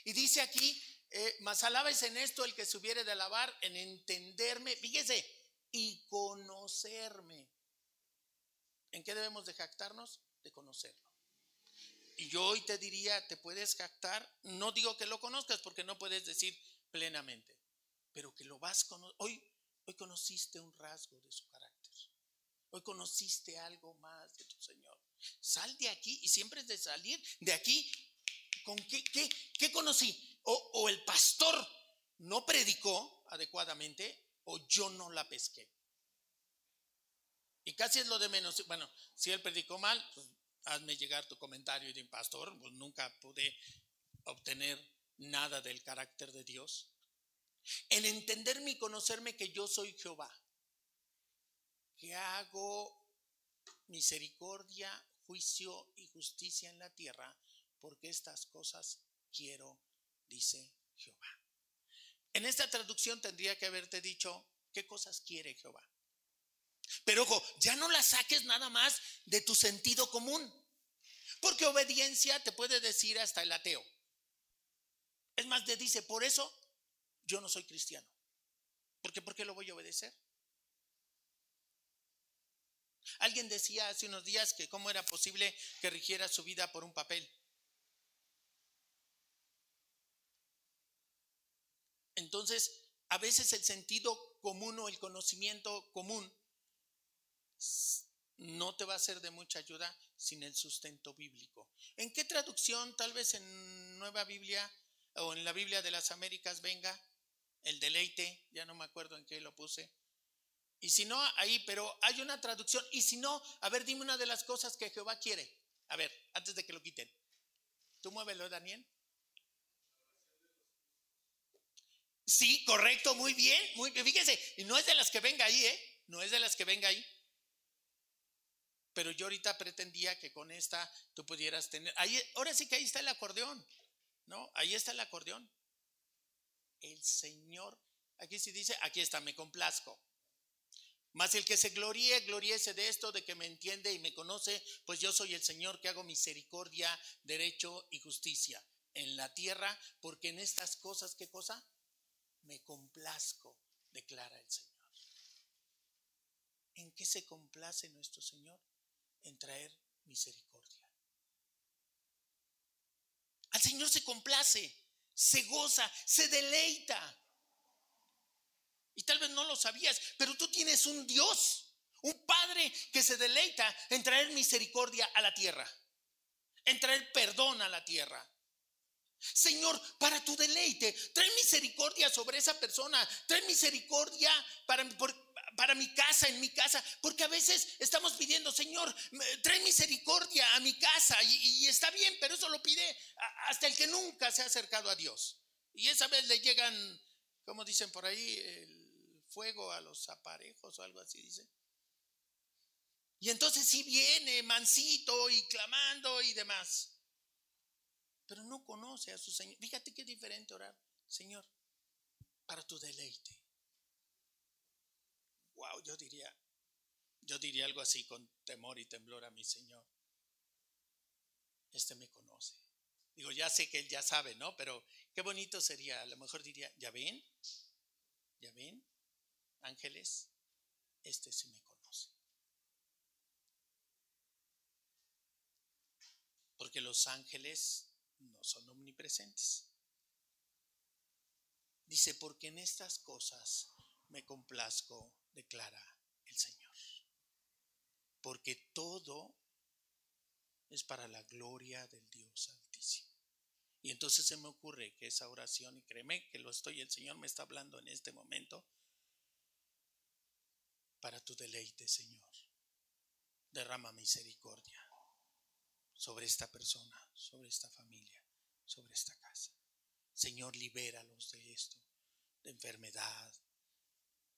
[SPEAKER 1] Y dice aquí, eh, más alabes en esto el que se hubiere de alabar, en entenderme, fíjese, y conocerme. ¿En qué debemos de jactarnos? De conocerlo. Y yo hoy te diría, te puedes jactar, no digo que lo conozcas porque no puedes decir plenamente, pero que lo vas conociendo. Hoy, hoy conociste un rasgo de su carácter. Hoy conociste algo más de tu Señor. Sal de aquí y siempre es de salir de aquí ¿Con qué, qué, conocí? O, el pastor no predicó adecuadamente o yo no la pesqué. Y casi es lo de menos. Bueno, si él predicó mal, pues hazme llegar tu comentario y de pastor, pues nunca pude obtener nada del carácter de Dios. En entenderme y conocerme que yo soy Jehová, que hago misericordia, juicio y justicia en la tierra, porque estas cosas quiero, dice Jehová. En esta traducción tendría que haberte dicho, ¿qué cosas quiere Jehová? Pero ojo, ya no la saques nada más de tu sentido común, porque obediencia te puede decir hasta el ateo. Es más, te dice, por eso yo no soy cristiano. Porque ¿por qué lo voy a obedecer? Alguien decía hace unos días que cómo era posible que rigiera su vida por un papel. Entonces, a veces el sentido común o el conocimiento común no te va a ser de mucha ayuda sin el sustento bíblico. ¿En qué traducción, tal vez en Nueva Biblia o en la Biblia de las Américas venga el deleite? Ya no me acuerdo en qué lo puse. Y si no, ahí, pero hay una traducción. Y si no, a ver, dime una de las cosas que Jehová quiere. A ver, antes de que lo quiten. Tú muévelo, Daniel. Sí, correcto, muy bien, muy bien. Fíjese, y no es de las que venga ahí, ¿eh? No es de las que venga ahí. Pero yo ahorita pretendía que con esta tú pudieras tener. Ahí, ahora sí que ahí está el acordeón, ¿no? Ahí está el acordeón. El Señor, aquí sí dice, aquí está, me complazco. Mas el que se gloríe, gloríese de esto, de que me entiende y me conoce, pues yo soy el Señor que hago misericordia, derecho y justicia en la tierra, porque en estas cosas, ¿qué cosa? me complazco, declara el Señor. ¿En qué se complace nuestro Señor? En traer misericordia. Al Señor se complace, se goza, se deleita. Y tal vez no lo sabías, pero tú tienes un Dios, un Padre que se deleita en traer misericordia a la tierra, en traer perdón a la tierra, Señor, para tu deleite, trae misericordia sobre esa persona, trae misericordia para, para mi casa, en mi casa, porque a veces estamos pidiendo, Señor, trae misericordia a mi casa y, está bien, pero eso lo pide hasta el que nunca se ha acercado a Dios. Y esa vez le llegan, como dicen por ahí, el fuego a los aparejos o algo así, dice. Y entonces sí viene mansito y clamando y demás. pero no conoce a su Señor. Fíjate qué diferente orar, Señor, para tu deleite. Wow, yo diría, yo diría algo así con temor y temblor a mi Señor. Este me conoce. Digo, ya sé que él ya sabe, ¿no? Pero qué bonito sería, a lo mejor diría, ¿ya ven? ¿Ya ven? Ángeles, este sí me conoce. Porque los ángeles no son omnipresentes. Dice, porque en estas cosas me complazco, declara el Señor. Porque todo es para la gloria del Dios Altísimo. Y entonces se me ocurre que esa oración, y créeme que lo estoy, el Señor me está hablando en este momento, para tu deleite, Señor. Derrama misericordia sobre esta persona, sobre esta familia, sobre esta casa. Señor, libéralos de esto, de enfermedad,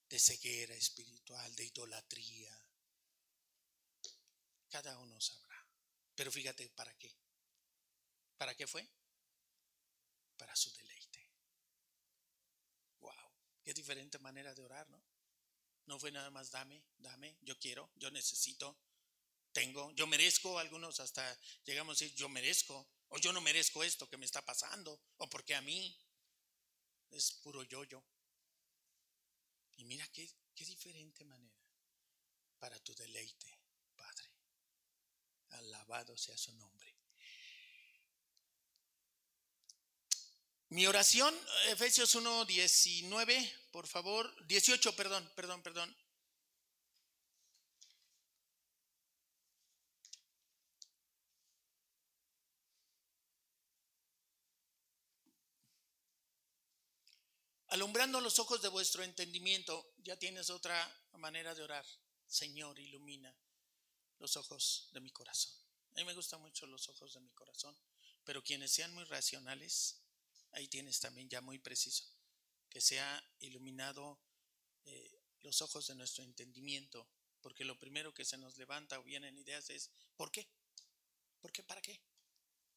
[SPEAKER 1] de ceguera espiritual, de idolatría. Cada uno sabrá. Pero fíjate, ¿para qué? ¿Para qué fue? Para su deleite. Wow, qué diferente manera de orar, ¿no? No fue nada más dame, dame, yo quiero, yo necesito, tengo, yo merezco, algunos hasta llegamos a decir, yo merezco, o yo no merezco esto que me está pasando, o porque a mí es puro yo-yo. Y mira qué, qué diferente manera para tu deleite, Padre. Alabado sea su nombre. Mi oración, Efesios 1, 19, por favor, 18, perdón, perdón, perdón. Alumbrando los ojos de vuestro entendimiento, ya tienes otra manera de orar. Señor, ilumina los ojos de mi corazón. A mí me gustan mucho los ojos de mi corazón, pero quienes sean muy racionales, ahí tienes también ya muy preciso, que sea iluminado eh, los ojos de nuestro entendimiento, porque lo primero que se nos levanta o vienen ideas es, ¿por qué? ¿Por qué? ¿Para qué?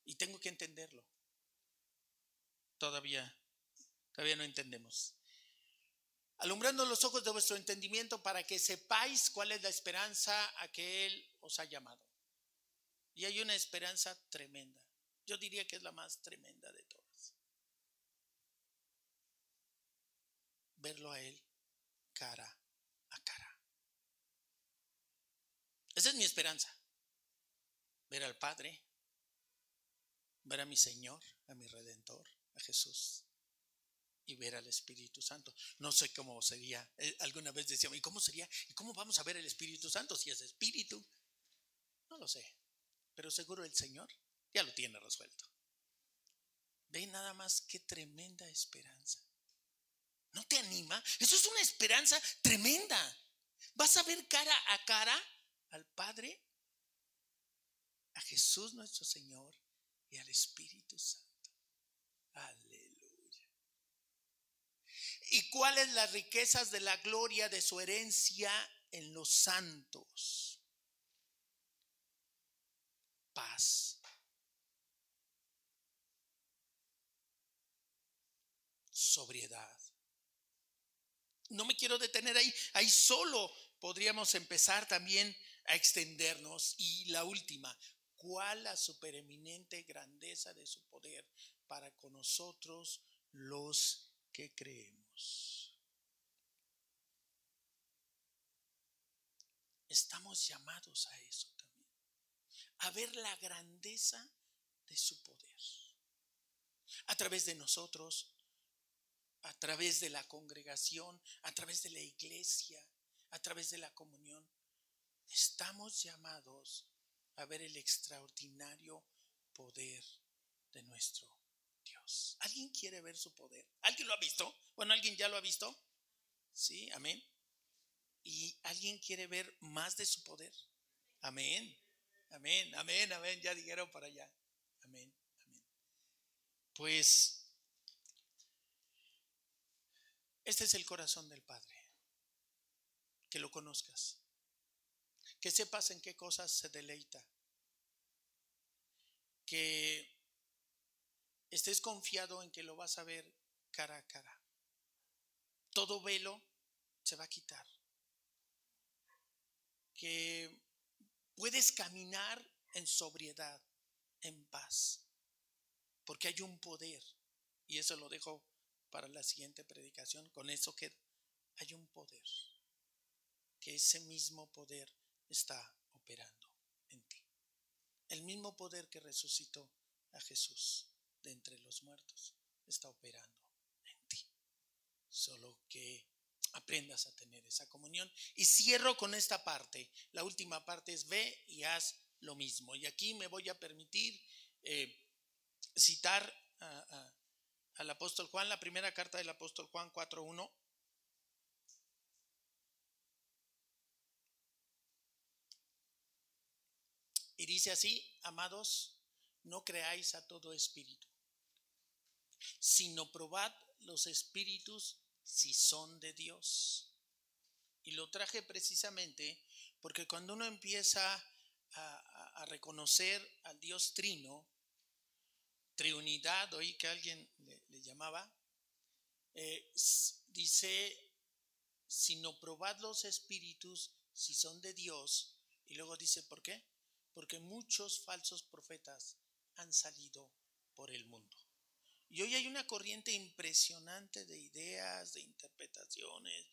[SPEAKER 1] Y tengo que entenderlo. Todavía, todavía no entendemos. Alumbrando los ojos de vuestro entendimiento para que sepáis cuál es la esperanza a que Él os ha llamado. Y hay una esperanza tremenda. Yo diría que es la más tremenda de todas. Verlo a Él cara a cara. Esa es mi esperanza. Ver al Padre, ver a mi Señor, a mi Redentor, a Jesús y ver al Espíritu Santo. No sé cómo sería. Eh, alguna vez decíamos, ¿y cómo sería? ¿Y cómo vamos a ver el Espíritu Santo si es Espíritu? No lo sé. Pero seguro el Señor ya lo tiene resuelto. Ve nada más qué tremenda esperanza. ¿No te anima? Eso es una esperanza tremenda. Vas a ver cara a cara al Padre, a Jesús nuestro Señor y al Espíritu Santo. Aleluya. ¿Y cuáles las riquezas de la gloria de su herencia en los santos? Paz. Sobriedad no me quiero detener ahí, ahí solo podríamos empezar también a extendernos. Y la última, ¿cuál la supereminente grandeza de su poder para con nosotros los que creemos? Estamos llamados a eso también, a ver la grandeza de su poder. A través de nosotros, a través de la congregación, a través de la iglesia, a través de la comunión. Estamos llamados a ver el extraordinario poder de nuestro Dios. ¿Alguien quiere ver su poder? ¿Alguien lo ha visto? Bueno, ¿alguien ya lo ha visto? Sí, amén. ¿Y alguien quiere ver más de su poder? Amén. Amén, amén, amén. Ya dijeron para allá. Amén, amén. Pues Este es el corazón del Padre. Que lo conozcas. Que sepas en qué cosas se deleita. Que estés confiado en que lo vas a ver cara a cara. Todo velo se va a quitar. Que puedes caminar en sobriedad, en paz, porque hay un poder, y eso lo dejo para la siguiente predicación, con eso que hay un poder, que ese mismo poder está operando en ti. El mismo poder que resucitó a Jesús de entre los muertos está operando en ti. Solo que aprendas a tener esa comunión. Y cierro con esta parte. La última parte es ve y haz lo mismo. Y aquí me voy a permitir eh, citar al apóstol Juan, la primera carta del apóstol Juan 4.1. Y dice así, amados, no creáis a todo espíritu, sino probad los espíritus si son de Dios. Y lo traje precisamente porque cuando uno empieza a, reconocer al Dios trino, triunidad, oí que alguien le, llamaba, eh, dice, sino probad los espíritus si son de Dios. Y luego dice, ¿por qué? Porque muchos falsos profetas han salido por el mundo. Y hoy hay una corriente impresionante de ideas, de interpretaciones,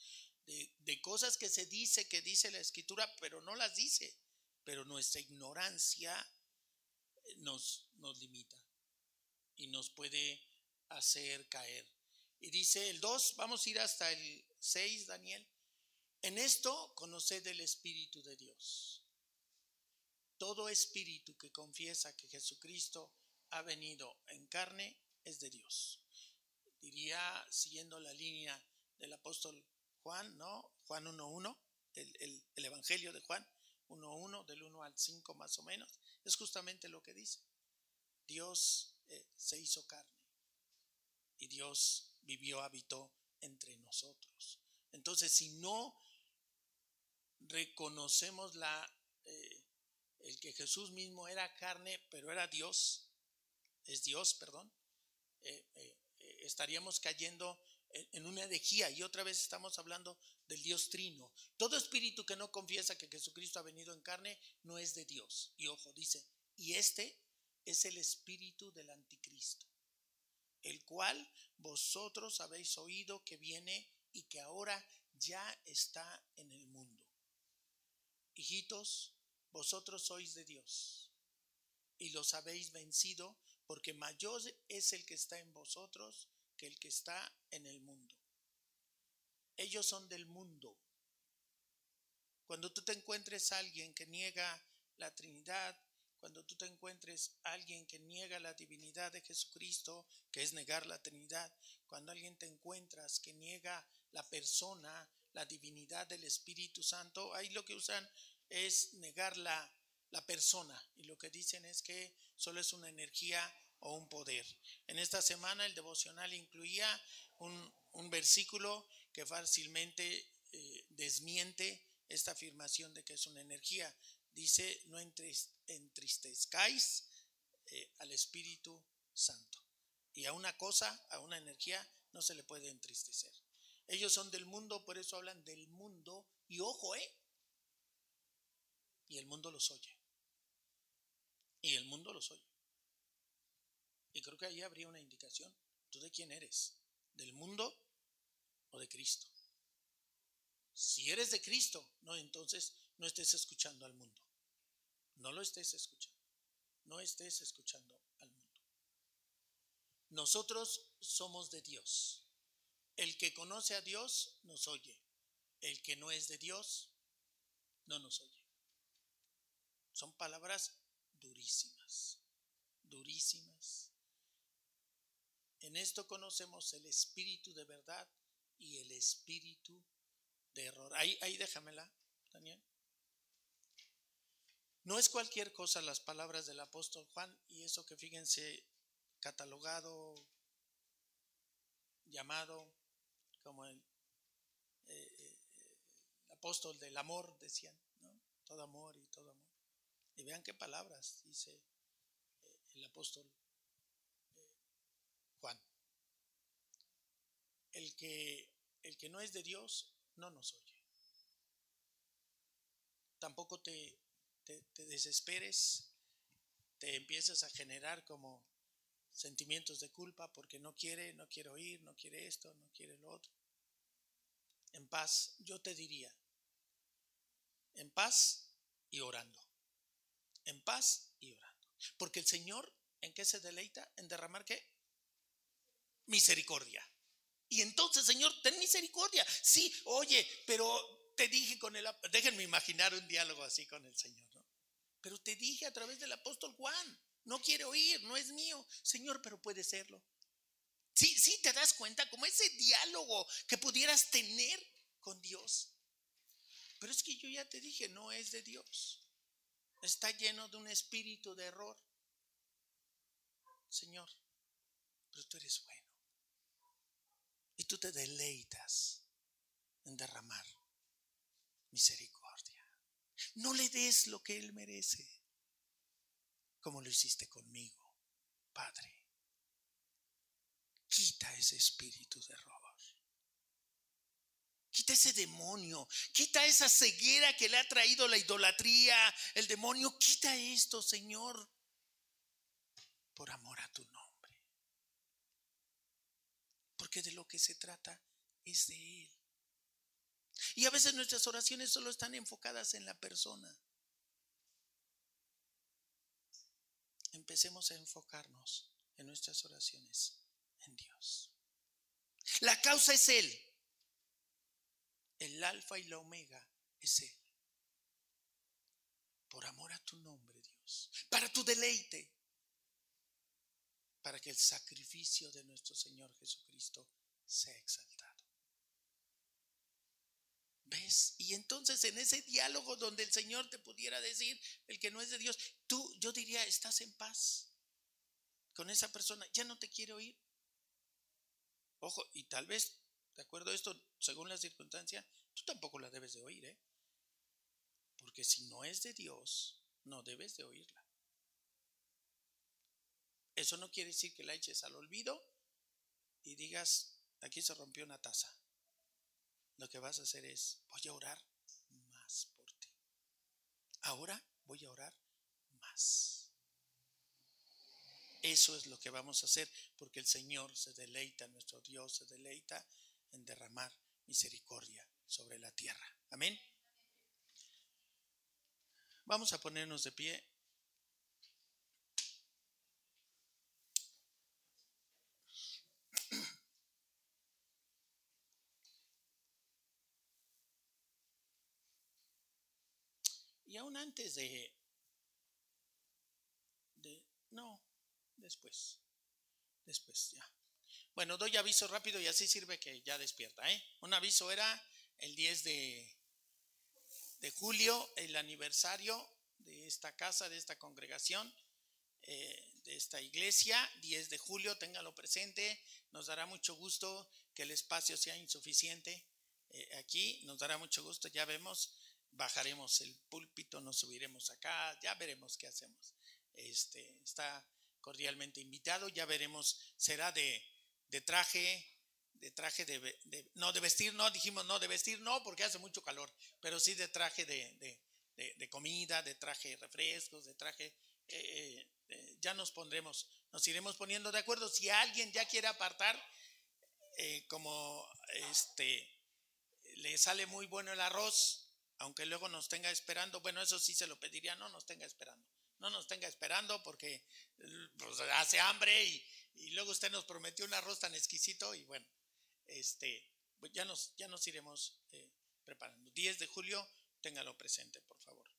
[SPEAKER 1] de, cosas que se dice, que dice la escritura, pero no las dice. Pero nuestra ignorancia eh, nos, nos limita y nos puede hacer caer. Y dice el 2, vamos a ir hasta el 6, Daniel. En esto conoced el Espíritu de Dios. Todo espíritu que confiesa que Jesucristo ha venido en carne es de Dios. Diría, siguiendo la línea del apóstol Juan, ¿no? Juan 1.1, el, el, Evangelio de Juan 1.1, del 1 al 5 más o menos, es justamente lo que dice. Dios eh, se hizo carne y Dios vivió, habitó entre nosotros. Entonces, si no reconocemos la, eh, el que Jesús mismo era carne, pero era Dios, es Dios, perdón, eh, eh, estaríamos cayendo en una herejía y otra vez estamos hablando del Dios trino. Todo espíritu que no confiesa que Jesucristo ha venido en carne no es de Dios. Y ojo, dice, y este es el espíritu del anticristo, el cual vosotros habéis oído que viene y que ahora ya está en el mundo. Hijitos, vosotros sois de Dios y los habéis vencido porque mayor es el que está en vosotros que el que está en el mundo. Ellos son del mundo. Cuando tú te encuentres a alguien que niega la Trinidad, cuando tú te encuentres alguien que niega la divinidad de Jesucristo, que es negar la Trinidad, cuando alguien te encuentras que niega la persona, la divinidad del Espíritu Santo, ahí lo que usan es negar la la persona y lo que dicen es que solo es una energía o un poder. En esta semana el devocional incluía un, versículo que fácilmente eh, desmiente esta afirmación de que es una energía. Dice, no entristezcáis eh, al Espíritu Santo. Y a una cosa, a una energía, no se le puede entristecer. Ellos son del mundo, por eso hablan del mundo. Y ojo, ¿eh? Y el mundo los oye. Y el mundo los oye. Y creo que ahí habría una indicación. ¿Tú de quién eres? ¿Del mundo o de Cristo? Si eres de Cristo, no, entonces no estés escuchando al mundo. No lo estés escuchando. No estés escuchando al mundo. Nosotros somos de Dios. El que conoce a Dios nos oye. El que no es de Dios no nos oye. Son palabras durísimas, durísimas. En esto conocemos el espíritu de verdad y el espíritu de error. Ahí, ahí déjamela, Daniel. No es cualquier cosa las palabras del apóstol Juan y eso que fíjense, catalogado, llamado como el, eh, eh, el apóstol del amor, decían, ¿no? Todo amor y todo. Y vean qué palabras dice eh, el apóstol eh, el que, el que no es de Dios no nos oye. Tampoco te, te, te desesperes, te empiezas a generar como sentimientos de culpa porque no quiere, no quiere oír, no quiere esto, no quiere lo otro. En paz, yo te diría, en paz y orando. En paz y orando. Porque el Señor, ¿en qué se deleita? En derramar qué? Misericordia. Y entonces, Señor, ten misericordia. Sí, oye, pero te dije con el... Déjenme imaginar un diálogo así con el Señor, ¿no? Pero te dije a través del apóstol Juan, no quiere oír, no es mío. Señor, pero puede serlo. Sí, sí, te das cuenta como ese diálogo que pudieras tener con Dios. Pero es que yo ya te dije, no es de Dios. Está lleno de un espíritu de error. Señor, pero tú eres bueno. Y tú te deleitas en derramar misericordia. No le des lo que Él merece, como lo hiciste conmigo, Padre. Quita ese espíritu de error. Quita ese demonio, quita esa ceguera que le ha traído la idolatría, el demonio. Quita esto, Señor, por amor a tu nombre. Porque de lo que se trata es de Él. Y a veces nuestras oraciones solo están enfocadas en la persona. Empecemos a enfocarnos en nuestras oraciones en Dios. La causa es Él. El alfa y la omega es Él. Por amor a tu nombre, Dios. Para tu deleite. Para que el sacrificio de nuestro Señor Jesucristo sea exaltado. ¿Ves? Y entonces en ese diálogo donde el Señor te pudiera decir, el que no es de Dios, tú, yo diría, estás en paz con esa persona, ya no te quiere oír. Ojo, y tal vez, de acuerdo esto, según la circunstancia, tú tampoco la debes de oír, ¿eh? Porque si no es de Dios, no debes de oírla. Eso no quiere decir que la eches al olvido y digas, aquí se rompió una taza lo que vas a hacer es, voy a orar más por ti. Ahora voy a orar más. Eso es lo que vamos a hacer porque el Señor se deleita, nuestro Dios se deleita en derramar misericordia sobre la tierra. Amén. Vamos a ponernos de pie. Y aún antes de, de, no, después, después ya. Bueno, doy aviso rápido y así sirve que ya despierta. ¿eh? Un aviso era el 10 de, de julio, el aniversario de esta casa, de esta congregación, eh, de esta iglesia, 10 de julio, téngalo presente, nos dará mucho gusto que el espacio sea insuficiente eh, aquí, nos dará mucho gusto, ya vemos bajaremos el púlpito, nos subiremos acá, ya veremos qué hacemos. Este, está cordialmente invitado, ya veremos, será de, de traje, de traje de, no de vestir, no, dijimos no de vestir, no, porque hace mucho calor, pero sí de traje de, de comida, de traje de refrescos, de traje, eh, eh, ya nos pondremos, nos iremos poniendo de acuerdo. Si alguien ya quiere apartar, eh, como este, le sale muy bueno el arroz, aunque luego nos tenga esperando, bueno, eso sí se lo pediría, no nos tenga esperando, no nos tenga esperando porque pues, hace hambre y, luego usted nos prometió un arroz tan exquisito y bueno, este, pues ya nos, ya nos iremos eh, preparando. 10 de julio, téngalo presente, por favor.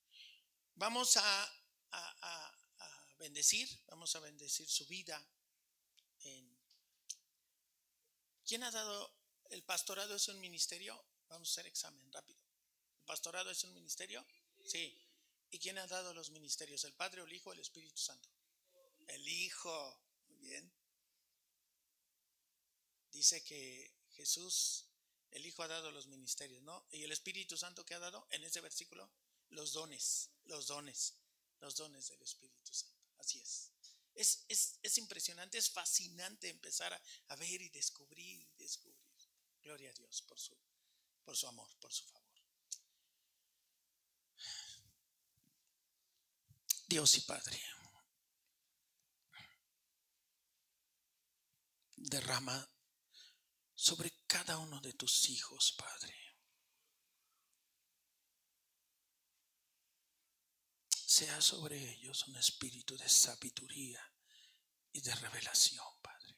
[SPEAKER 1] Vamos a, bendecir, vamos a bendecir su vida. ¿Quién ha dado el pastorado? ¿Es un ministerio? Vamos a hacer examen rápido pastorado es un ministerio? Sí. ¿Y quién ha dado los ministerios? ¿El Padre, el Hijo o el Espíritu Santo? El Hijo. Muy bien. Dice que Jesús, el Hijo ha dado los ministerios, ¿no? ¿Y el Espíritu Santo qué ha dado en ese versículo? Los dones, los dones, los dones del Espíritu Santo. Así es. Es, es, es impresionante, es fascinante empezar a, a ver y descubrir y descubrir. Gloria a Dios por su, por su amor, por su favor. Dios y Padre, derrama sobre cada uno de tus hijos, Padre. Sea sobre ellos un espíritu de sabiduría y de revelación, Padre.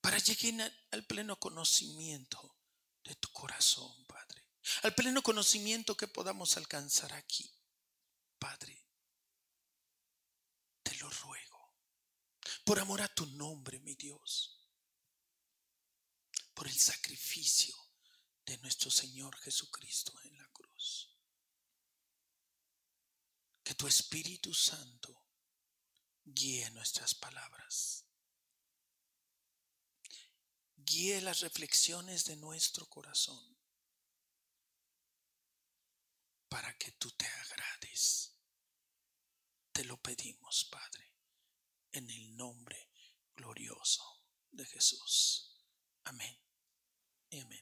[SPEAKER 1] Para llegar al pleno conocimiento de tu corazón, Padre. Al pleno conocimiento que podamos alcanzar aquí. Padre, te lo ruego, por amor a tu nombre, mi Dios, por el sacrificio de nuestro Señor Jesucristo en la cruz. Que tu Espíritu Santo guíe nuestras palabras, guíe las reflexiones de nuestro corazón para que tú te agrades. Te lo pedimos, Padre, en el nombre glorioso de Jesús. Amén. Amén.